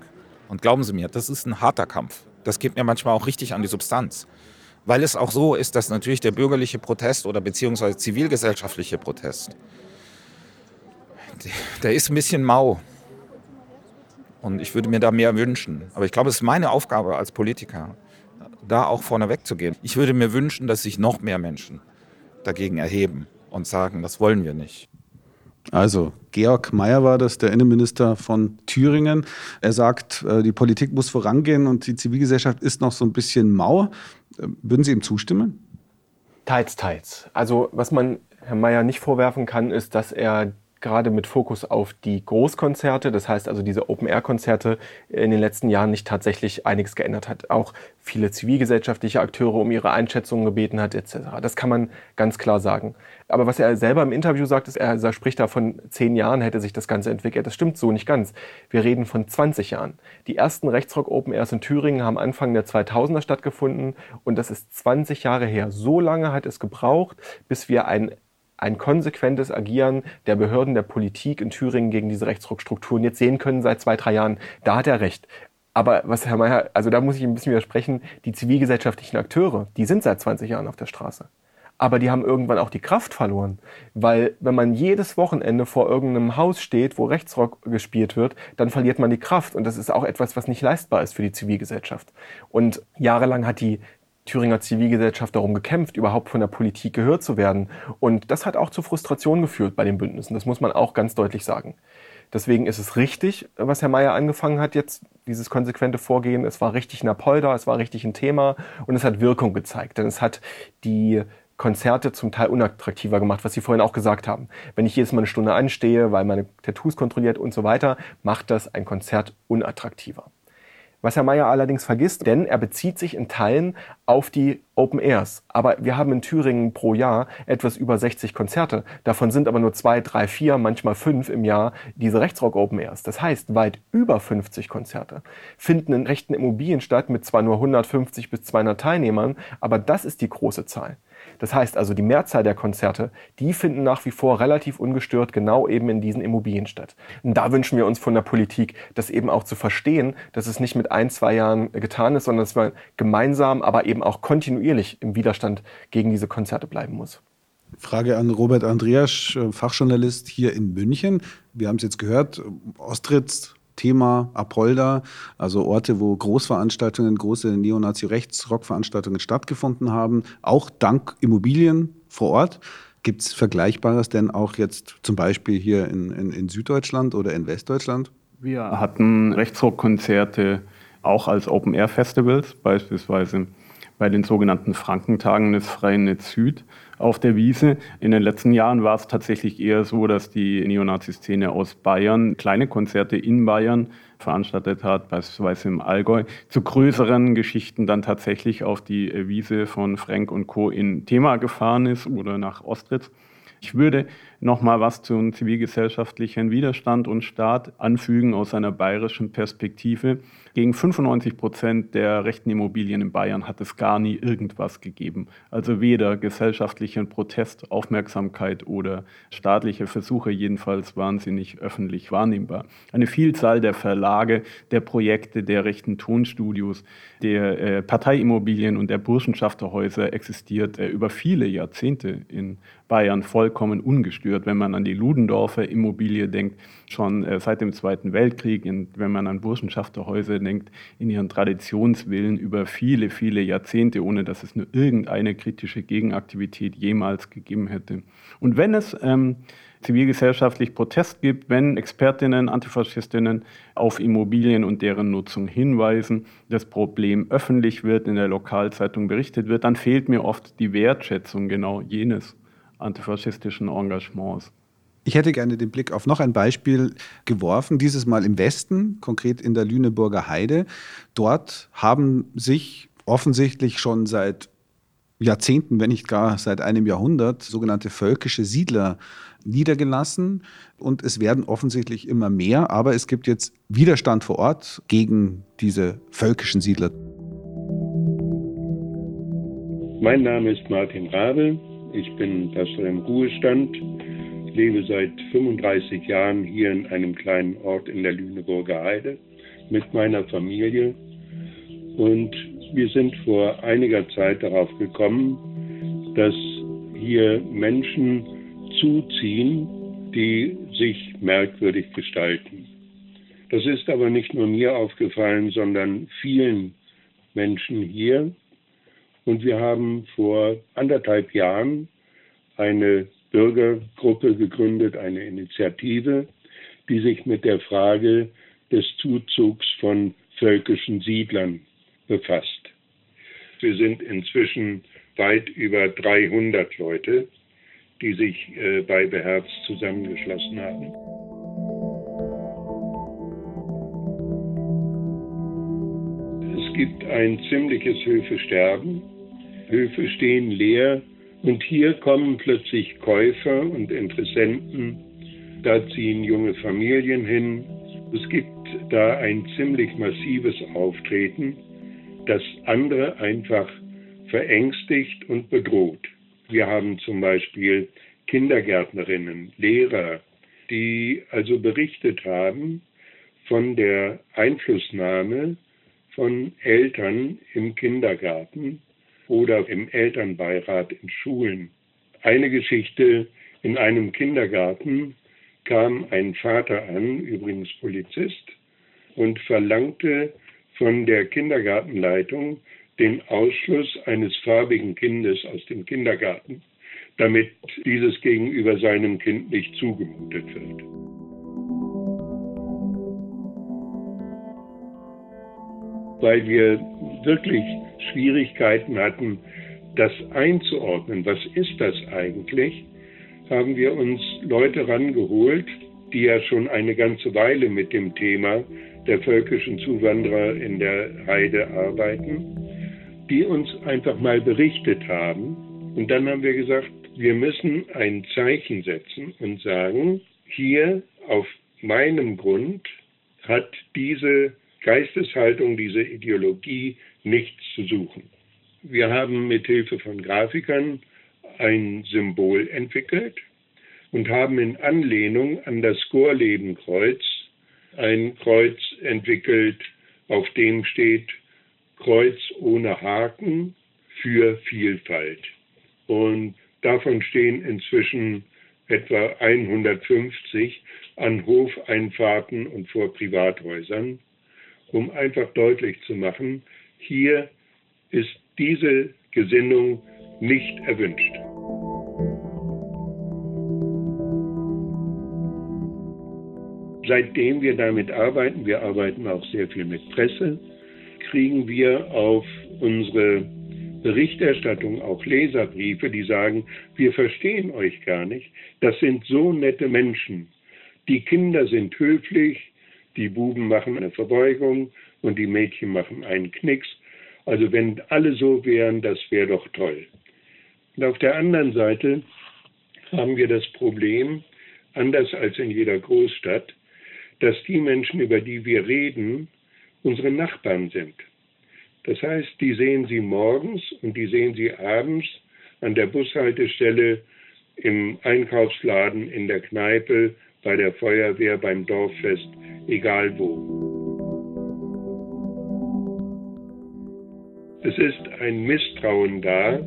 Und glauben Sie mir, das ist ein harter Kampf das geht mir manchmal auch richtig an die Substanz. Weil es auch so ist, dass natürlich der bürgerliche Protest oder beziehungsweise zivilgesellschaftliche Protest, der ist ein bisschen mau. Und ich würde mir da mehr wünschen. Aber ich glaube, es ist meine Aufgabe als Politiker, da auch vorne wegzugehen. Ich würde mir wünschen, dass sich noch mehr Menschen dagegen erheben und sagen, das wollen wir nicht. Also Georg Mayer war das, der Innenminister von Thüringen. Er sagt, äh, die Politik muss vorangehen und die Zivilgesellschaft ist noch so ein bisschen mau. Äh, würden Sie ihm zustimmen? Teils, teils. Also was man Herrn Mayer nicht vorwerfen kann, ist, dass er gerade mit Fokus auf die Großkonzerte, das heißt also diese Open-Air-Konzerte, in den letzten Jahren nicht tatsächlich einiges geändert hat. Auch viele zivilgesellschaftliche Akteure um ihre Einschätzungen gebeten hat, etc. Das kann man ganz klar sagen. Aber was er selber im Interview sagt, ist, er, spricht da von zehn Jahren hätte sich das Ganze entwickelt. Das stimmt so nicht ganz. Wir reden von 20 Jahren. Die ersten Rechtsrock Open Airs in Thüringen haben Anfang der 2000er stattgefunden und das ist 20 Jahre her. So lange hat es gebraucht, bis wir ein ein konsequentes Agieren der Behörden der Politik in Thüringen gegen diese Rechtsruckstrukturen jetzt sehen können seit zwei, drei Jahren. Da hat er recht. Aber was Herr Mayer, also da muss ich ein bisschen widersprechen, die zivilgesellschaftlichen Akteure, die sind seit 20 Jahren auf der Straße. Aber die haben irgendwann auch die Kraft verloren. Weil wenn man jedes Wochenende vor irgendeinem Haus steht, wo Rechtsrock gespielt wird, dann verliert man die Kraft. Und das ist auch etwas, was nicht leistbar ist für die Zivilgesellschaft. Und jahrelang hat die Thüringer Zivilgesellschaft darum gekämpft, überhaupt von der Politik gehört zu werden. Und das hat auch zu Frustration geführt bei den Bündnissen. Das muss man auch ganz deutlich sagen. Deswegen ist es richtig, was Herr Mayer angefangen hat jetzt, dieses konsequente Vorgehen. Es war richtig in Apolda, es war richtig ein Thema und es hat Wirkung gezeigt. Denn es hat die Konzerte zum Teil unattraktiver gemacht, was Sie vorhin auch gesagt haben. Wenn ich jedes Mal eine Stunde anstehe, weil meine Tattoos kontrolliert und so weiter, macht das ein Konzert unattraktiver. Was Herr Mayer allerdings vergisst, denn er bezieht sich in Teilen auf die Open Airs. Aber wir haben in Thüringen pro Jahr etwas über 60 Konzerte. Davon sind aber nur zwei, drei, vier, manchmal fünf im Jahr diese Rechtsrock Open Airs. Das heißt, weit über 50 Konzerte finden in rechten Immobilien statt mit zwar nur 150 bis 200 Teilnehmern, aber das ist die große Zahl. Das heißt also, die Mehrzahl der Konzerte, die finden nach wie vor relativ ungestört genau eben in diesen Immobilien statt. Und da wünschen wir uns von der Politik, das eben auch zu verstehen, dass es nicht mit ein, zwei Jahren getan ist, sondern dass man gemeinsam, aber eben auch kontinuierlich im Widerstand gegen diese Konzerte bleiben muss. Frage an Robert Andreas, Fachjournalist hier in München. Wir haben es jetzt gehört, Ostritz Thema Apolda, also Orte, wo Großveranstaltungen, große Neonazi-Rechts-Rockveranstaltungen stattgefunden haben, auch dank Immobilien vor Ort. Gibt es Vergleichbares denn auch jetzt zum Beispiel hier in, in, in Süddeutschland oder in Westdeutschland? Wir hatten Rechtsrockkonzerte auch als Open-Air-Festivals, beispielsweise bei den sogenannten Frankentagen des Freien Netz Süd auf der Wiese. In den letzten Jahren war es tatsächlich eher so, dass die Neonazi-Szene aus Bayern kleine Konzerte in Bayern veranstaltet hat, beispielsweise im Allgäu, zu größeren Geschichten dann tatsächlich auf die Wiese von Frank und Co. in Thema gefahren ist oder nach Ostritz. Ich würde noch mal was zum zivilgesellschaftlichen Widerstand und Staat anfügen aus einer bayerischen Perspektive. Gegen 95 Prozent der rechten Immobilien in Bayern hat es gar nie irgendwas gegeben. Also weder gesellschaftlichen Protest, Aufmerksamkeit oder staatliche Versuche jedenfalls nicht öffentlich wahrnehmbar. Eine Vielzahl der Verlage, der Projekte, der rechten Tonstudios, der äh, Parteiimmobilien und der Burschenschafterhäuser existiert äh, über viele Jahrzehnte in Bayern vollkommen ungestört, wenn man an die Ludendorfer Immobilie denkt, schon äh, seit dem Zweiten Weltkrieg, in, wenn man an Burschenschafterhäuser denkt, in ihren Traditionswillen über viele, viele Jahrzehnte, ohne dass es nur irgendeine kritische Gegenaktivität jemals gegeben hätte. Und wenn es ähm, zivilgesellschaftlich Protest gibt, wenn Expertinnen, Antifaschistinnen auf Immobilien und deren Nutzung hinweisen, das Problem öffentlich wird, in der Lokalzeitung berichtet wird, dann fehlt mir oft die Wertschätzung genau jenes antifaschistischen Engagements. Ich hätte gerne den Blick auf noch ein Beispiel geworfen, dieses Mal im Westen, konkret in der Lüneburger Heide. Dort haben sich offensichtlich schon seit Jahrzehnten, wenn nicht gar seit einem Jahrhundert, sogenannte völkische Siedler niedergelassen. Und es werden offensichtlich immer mehr, aber es gibt jetzt Widerstand vor Ort gegen diese völkischen Siedler. Mein Name ist Martin Rabe. Ich bin Pastor im Ruhestand lebe seit 35 Jahren hier in einem kleinen Ort in der Lüneburger Heide mit meiner Familie. Und wir sind vor einiger Zeit darauf gekommen, dass hier Menschen zuziehen, die sich merkwürdig gestalten. Das ist aber nicht nur mir aufgefallen, sondern vielen Menschen hier. Und wir haben vor anderthalb Jahren eine Bürgergruppe gegründet, eine Initiative, die sich mit der Frage des Zuzugs von völkischen Siedlern befasst. Wir sind inzwischen weit über 300 Leute, die sich äh, bei Beherz zusammengeschlossen haben. Es gibt ein ziemliches Höfesterben. Höfe stehen leer und hier kommen plötzlich Käufer und Interessenten, da ziehen junge Familien hin. Es gibt da ein ziemlich massives Auftreten, das andere einfach verängstigt und bedroht. Wir haben zum Beispiel Kindergärtnerinnen, Lehrer, die also berichtet haben von der Einflussnahme von Eltern im Kindergarten oder im Elternbeirat in Schulen. Eine Geschichte in einem Kindergarten kam ein Vater an, übrigens Polizist, und verlangte von der Kindergartenleitung den Ausschluss eines farbigen Kindes aus dem Kindergarten, damit dieses gegenüber seinem Kind nicht zugemutet wird. Weil wir wirklich Schwierigkeiten hatten, das einzuordnen. Was ist das eigentlich? Haben wir uns Leute rangeholt, die ja schon eine ganze Weile mit dem Thema der völkischen Zuwanderer in der Heide arbeiten, die uns einfach mal berichtet haben. Und dann haben wir gesagt, wir müssen ein Zeichen setzen und sagen, hier auf meinem Grund hat diese Geisteshaltung, diese Ideologie nichts zu suchen. Wir haben mit Hilfe von Grafikern ein Symbol entwickelt und haben in Anlehnung an das Gorlebenkreuz ein Kreuz entwickelt, auf dem steht Kreuz ohne Haken für Vielfalt. Und davon stehen inzwischen etwa 150 an Hofeinfahrten und vor Privathäusern, um einfach deutlich zu machen, hier ist diese Gesinnung nicht erwünscht. Seitdem wir damit arbeiten, wir arbeiten auch sehr viel mit Presse, kriegen wir auf unsere Berichterstattung auch Leserbriefe, die sagen, wir verstehen euch gar nicht, das sind so nette Menschen. Die Kinder sind höflich, die Buben machen eine Verbeugung und die Mädchen machen einen Knicks. Also wenn alle so wären, das wäre doch toll. Und auf der anderen Seite haben wir das Problem, anders als in jeder Großstadt, dass die Menschen, über die wir reden, unsere Nachbarn sind. Das heißt, die sehen Sie morgens und die sehen Sie abends an der Bushaltestelle, im Einkaufsladen, in der Kneipe, bei der Feuerwehr, beim Dorffest, egal wo. Es ist ein Misstrauen da,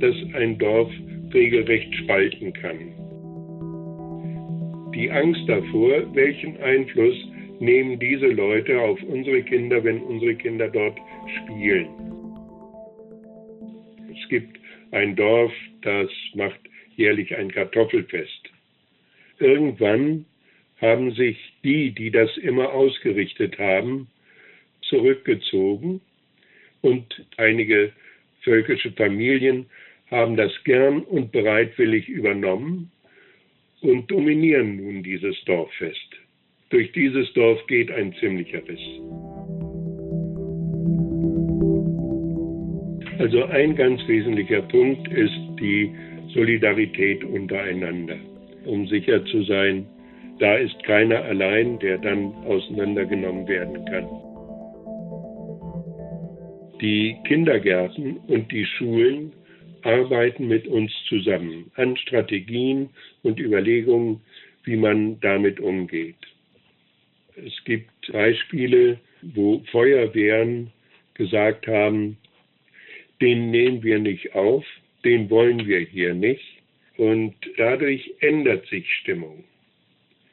das ein Dorf regelrecht spalten kann. Die Angst davor, welchen Einfluss nehmen diese Leute auf unsere Kinder, wenn unsere Kinder dort spielen. Es gibt ein Dorf, das macht jährlich ein Kartoffelfest. Irgendwann haben sich die, die das immer ausgerichtet haben, zurückgezogen und einige völkische Familien haben das gern und bereitwillig übernommen und dominieren nun dieses Dorffest. Durch dieses Dorf geht ein ziemlicher Riss. Also ein ganz wesentlicher Punkt ist die Solidarität untereinander, um sicher zu sein, da ist keiner allein, der dann auseinandergenommen werden kann. Die Kindergärten und die Schulen arbeiten mit uns zusammen an Strategien und Überlegungen, wie man damit umgeht. Es gibt Beispiele, wo Feuerwehren gesagt haben, den nehmen wir nicht auf, den wollen wir hier nicht. Und dadurch ändert sich Stimmung.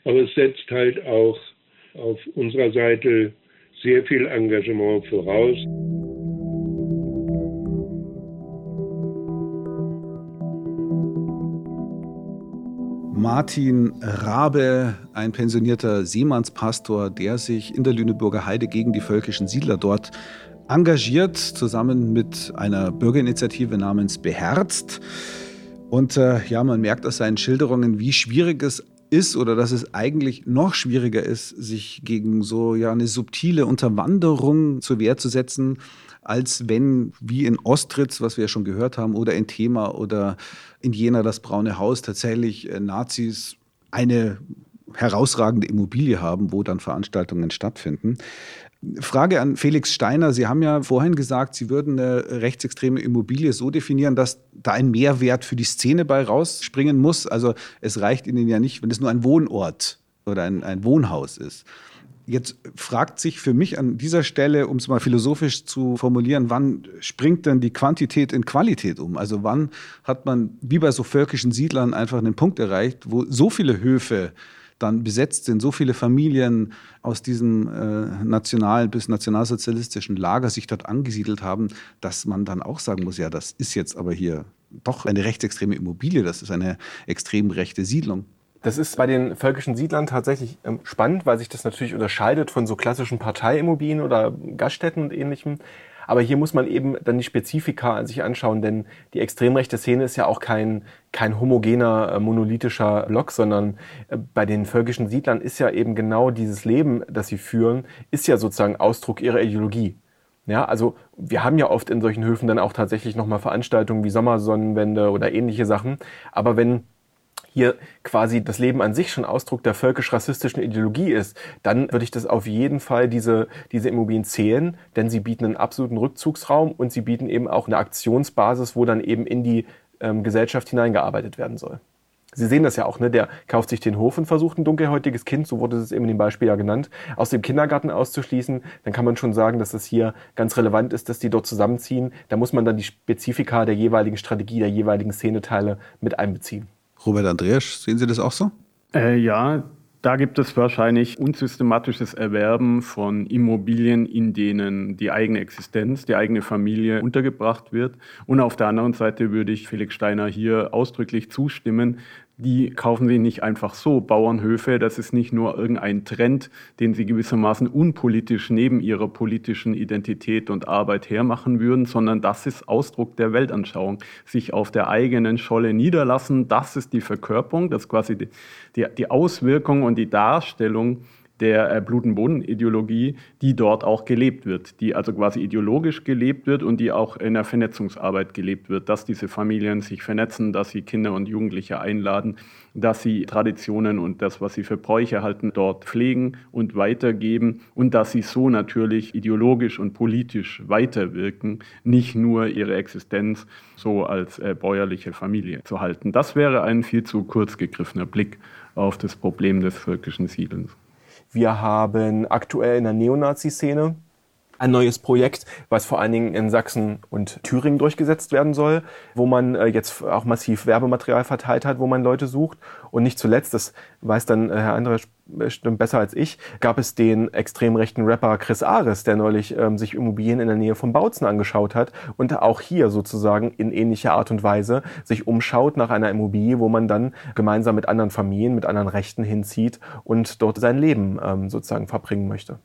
Aber es setzt halt auch auf unserer Seite sehr viel Engagement voraus. Martin Rabe, ein pensionierter Seemannspastor, der sich in der Lüneburger Heide gegen die völkischen Siedler dort engagiert, zusammen mit einer Bürgerinitiative namens Beherzt. Und äh, ja, man merkt aus seinen Schilderungen, wie schwierig es ist oder dass es eigentlich noch schwieriger ist, sich gegen so ja eine subtile Unterwanderung zur Wehr zu setzen, als wenn, wie in Ostritz, was wir ja schon gehört haben, oder in Thema oder in Jena das Braune Haus, tatsächlich äh, Nazis eine herausragende Immobilie haben, wo dann Veranstaltungen stattfinden. Frage an Felix Steiner. Sie haben ja vorhin gesagt, Sie würden eine rechtsextreme Immobilie so definieren, dass da ein Mehrwert für die Szene bei rausspringen muss. Also es reicht Ihnen ja nicht, wenn es nur ein Wohnort oder ein, ein Wohnhaus ist. Jetzt fragt sich für mich an dieser Stelle, um es mal philosophisch zu formulieren, wann springt denn die Quantität in Qualität um? Also wann hat man, wie bei so völkischen Siedlern, einfach einen Punkt erreicht, wo so viele Höfe dann besetzt sind, so viele Familien aus diesem äh, nationalen bis nationalsozialistischen Lager sich dort angesiedelt haben, dass man dann auch sagen muss, ja, das ist jetzt aber hier doch eine rechtsextreme Immobilie, das ist eine extrem rechte Siedlung. Das ist bei den völkischen Siedlern tatsächlich ähm, spannend, weil sich das natürlich unterscheidet von so klassischen Parteiimmobilien oder Gaststätten und ähnlichem. Aber hier muss man eben dann die Spezifika an sich anschauen, denn die extrem rechte Szene ist ja auch kein, kein homogener, äh, monolithischer Block, sondern äh, bei den völkischen Siedlern ist ja eben genau dieses Leben, das sie führen, ist ja sozusagen Ausdruck ihrer Ideologie. Ja, also wir haben ja oft in solchen Höfen dann auch tatsächlich nochmal Veranstaltungen wie Sommersonnenwende oder ähnliche Sachen. Aber wenn hier quasi das Leben an sich schon Ausdruck der völkisch-rassistischen Ideologie ist, dann würde ich das auf jeden Fall diese, diese Immobilien zählen, denn sie bieten einen absoluten Rückzugsraum und sie bieten eben auch eine Aktionsbasis, wo dann eben in die ähm, Gesellschaft hineingearbeitet werden soll. Sie sehen das ja auch, ne? Der kauft sich den Hof und versucht ein dunkelhäutiges Kind, so wurde es eben in dem Beispiel ja genannt, aus dem Kindergarten auszuschließen. Dann kann man schon sagen, dass es hier ganz relevant ist, dass die dort zusammenziehen. Da muss man dann die Spezifika der jeweiligen Strategie, der jeweiligen Szeneteile mit einbeziehen. Robert Andreas, sehen Sie das auch so? Äh, ja, da gibt es wahrscheinlich unsystematisches Erwerben von Immobilien, in denen die eigene Existenz, die eigene Familie untergebracht wird. Und auf der anderen Seite würde ich Felix Steiner hier ausdrücklich zustimmen, die kaufen sie nicht einfach so. Bauernhöfe, das ist nicht nur irgendein Trend, den sie gewissermaßen unpolitisch neben ihrer politischen Identität und Arbeit hermachen würden, sondern das ist Ausdruck der Weltanschauung. Sich auf der eigenen Scholle niederlassen, das ist die Verkörperung, das ist quasi die, die, die Auswirkung und die Darstellung der äh, Blut- und Boden-Ideologie, die dort auch gelebt wird, die also quasi ideologisch gelebt wird und die auch in der Vernetzungsarbeit gelebt wird, dass diese Familien sich vernetzen, dass sie Kinder und Jugendliche einladen, dass sie Traditionen und das, was sie für Bräuche halten, dort pflegen und weitergeben und dass sie so natürlich ideologisch und politisch weiterwirken, nicht nur ihre Existenz so als äh, bäuerliche Familie zu halten. Das wäre ein viel zu kurz gegriffener Blick auf das Problem des völkischen Siedelns. Wir haben aktuell in der Neonazi-Szene ein neues Projekt, was vor allen Dingen in Sachsen und Thüringen durchgesetzt werden soll, wo man äh, jetzt auch massiv Werbematerial verteilt hat, wo man Leute sucht. Und nicht zuletzt, das weiß dann äh, Herr André bestimmt besser als ich, gab es den extrem rechten Rapper Chris Ares, der neulich ähm, sich Immobilien in der Nähe von Bautzen angeschaut hat und auch hier sozusagen in ähnlicher Art und Weise sich umschaut nach einer Immobilie, wo man dann gemeinsam mit anderen Familien, mit anderen Rechten hinzieht und dort sein Leben ähm, sozusagen verbringen möchte.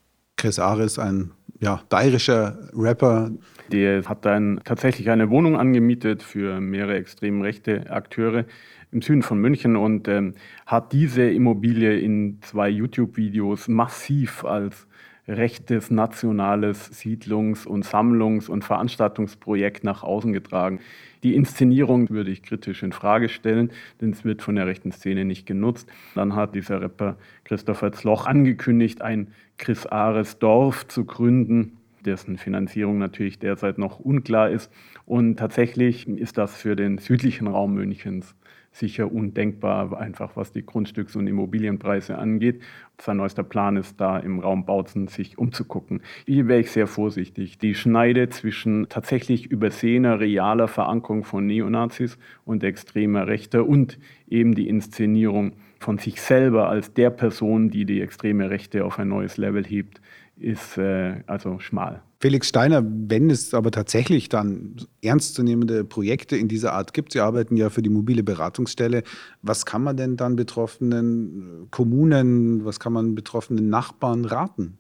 Chris Ares, ein ja, bayerischer Rapper. Der hat dann tatsächlich eine Wohnung angemietet für mehrere extrem rechte Akteure im Süden von München und ähm, hat diese Immobilie in zwei YouTube-Videos massiv als rechtes nationales Siedlungs- und Sammlungs- und Veranstaltungsprojekt nach außen getragen. Die Inszenierung würde ich kritisch in Frage stellen, denn es wird von der rechten Szene nicht genutzt. Dann hat dieser Rapper Christopher Zloch angekündigt, ein Chris Ares Dorf zu gründen, dessen Finanzierung natürlich derzeit noch unklar ist. Und tatsächlich ist das für den südlichen Raum Münchens sicher undenkbar, einfach was die Grundstücks- und Immobilienpreise angeht. Sein neuester Plan ist da im Raum Bautzen sich umzugucken. Hier wäre ich sehr vorsichtig. Die Schneide zwischen tatsächlich übersehener realer Verankerung von Neonazis und extremer Rechter und eben die Inszenierung von sich selber als der Person, die die extreme Rechte auf ein neues Level hebt, ist äh, also schmal. Felix Steiner, wenn es aber tatsächlich dann ernstzunehmende Projekte in dieser Art gibt, Sie arbeiten ja für die mobile Beratungsstelle, was kann man denn dann betroffenen Kommunen, was kann man betroffenen Nachbarn raten?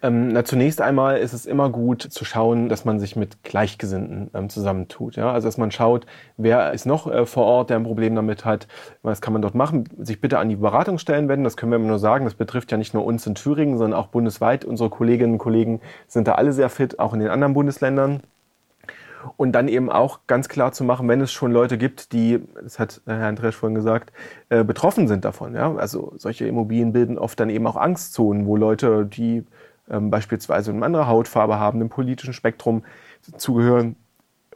Ähm, na, zunächst einmal ist es immer gut zu schauen, dass man sich mit Gleichgesinnten ähm, zusammentut. Ja? Also dass man schaut, wer ist noch äh, vor Ort, der ein Problem damit hat, was kann man dort machen. Sich bitte an die Beratungsstellen wenden, das können wir immer nur sagen. Das betrifft ja nicht nur uns in Thüringen, sondern auch bundesweit. Unsere Kolleginnen und Kollegen sind da alle sehr fit, auch in den anderen Bundesländern. Und dann eben auch ganz klar zu machen, wenn es schon Leute gibt, die, das hat Herr Andresch vorhin gesagt, äh, betroffen sind davon. Ja? Also solche Immobilien bilden oft dann eben auch Angstzonen, wo Leute, die ähm, beispielsweise eine andere Hautfarbe haben, dem politischen Spektrum zugehören,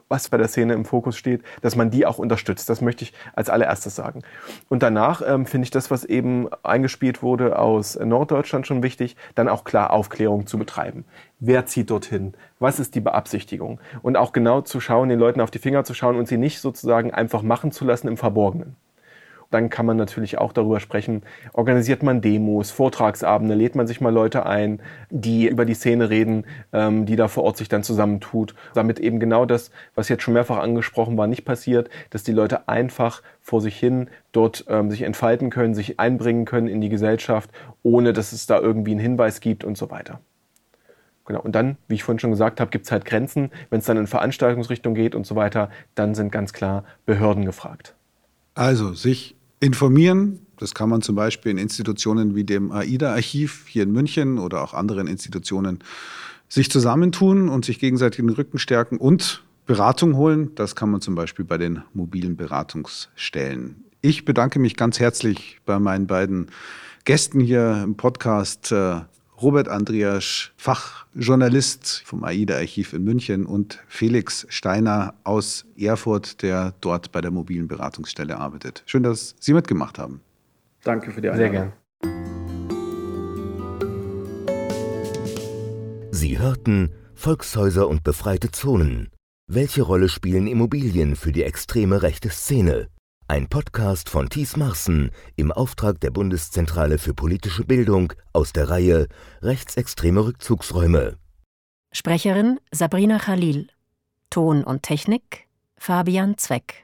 was bei der Szene im Fokus steht, dass man die auch unterstützt. Das möchte ich als allererstes sagen. Und danach ähm, finde ich das, was eben eingespielt wurde aus Norddeutschland schon wichtig, dann auch klar Aufklärung zu betreiben. Wer zieht dorthin? Was ist die Beabsichtigung? Und auch genau zu schauen, den Leuten auf die Finger zu schauen und sie nicht sozusagen einfach machen zu lassen im Verborgenen dann kann man natürlich auch darüber sprechen, organisiert man Demos, Vortragsabende, lädt man sich mal Leute ein, die über die Szene reden, ähm, die da vor Ort sich dann zusammentut, damit eben genau das, was jetzt schon mehrfach angesprochen war, nicht passiert, dass die Leute einfach vor sich hin dort ähm, sich entfalten können, sich einbringen können in die Gesellschaft, ohne dass es da irgendwie einen Hinweis gibt und so weiter. Genau. Und dann, wie ich vorhin schon gesagt habe, gibt es halt Grenzen. Wenn es dann in Veranstaltungsrichtung geht und so weiter, dann sind ganz klar Behörden gefragt. Also sich informieren. Das kann man zum Beispiel in Institutionen wie dem AIDA-Archiv hier in München oder auch anderen Institutionen sich zusammentun und sich gegenseitig den Rücken stärken und Beratung holen. Das kann man zum Beispiel bei den mobilen Beratungsstellen. Ich bedanke mich ganz herzlich bei meinen beiden Gästen hier im Podcast. Robert Andreas, Fachjournalist vom AIDA-Archiv in München und Felix Steiner aus Erfurt, der dort bei der mobilen Beratungsstelle arbeitet. Schön, dass Sie mitgemacht haben. Danke für die Einladung. Sehr gern. Sie hörten Volkshäuser und befreite Zonen. Welche Rolle spielen Immobilien für die extreme rechte Szene? Ein Podcast von Thies Marsen im Auftrag der Bundeszentrale für politische Bildung aus der Reihe Rechtsextreme Rückzugsräume. Sprecherin Sabrina Khalil. Ton und Technik Fabian Zweck.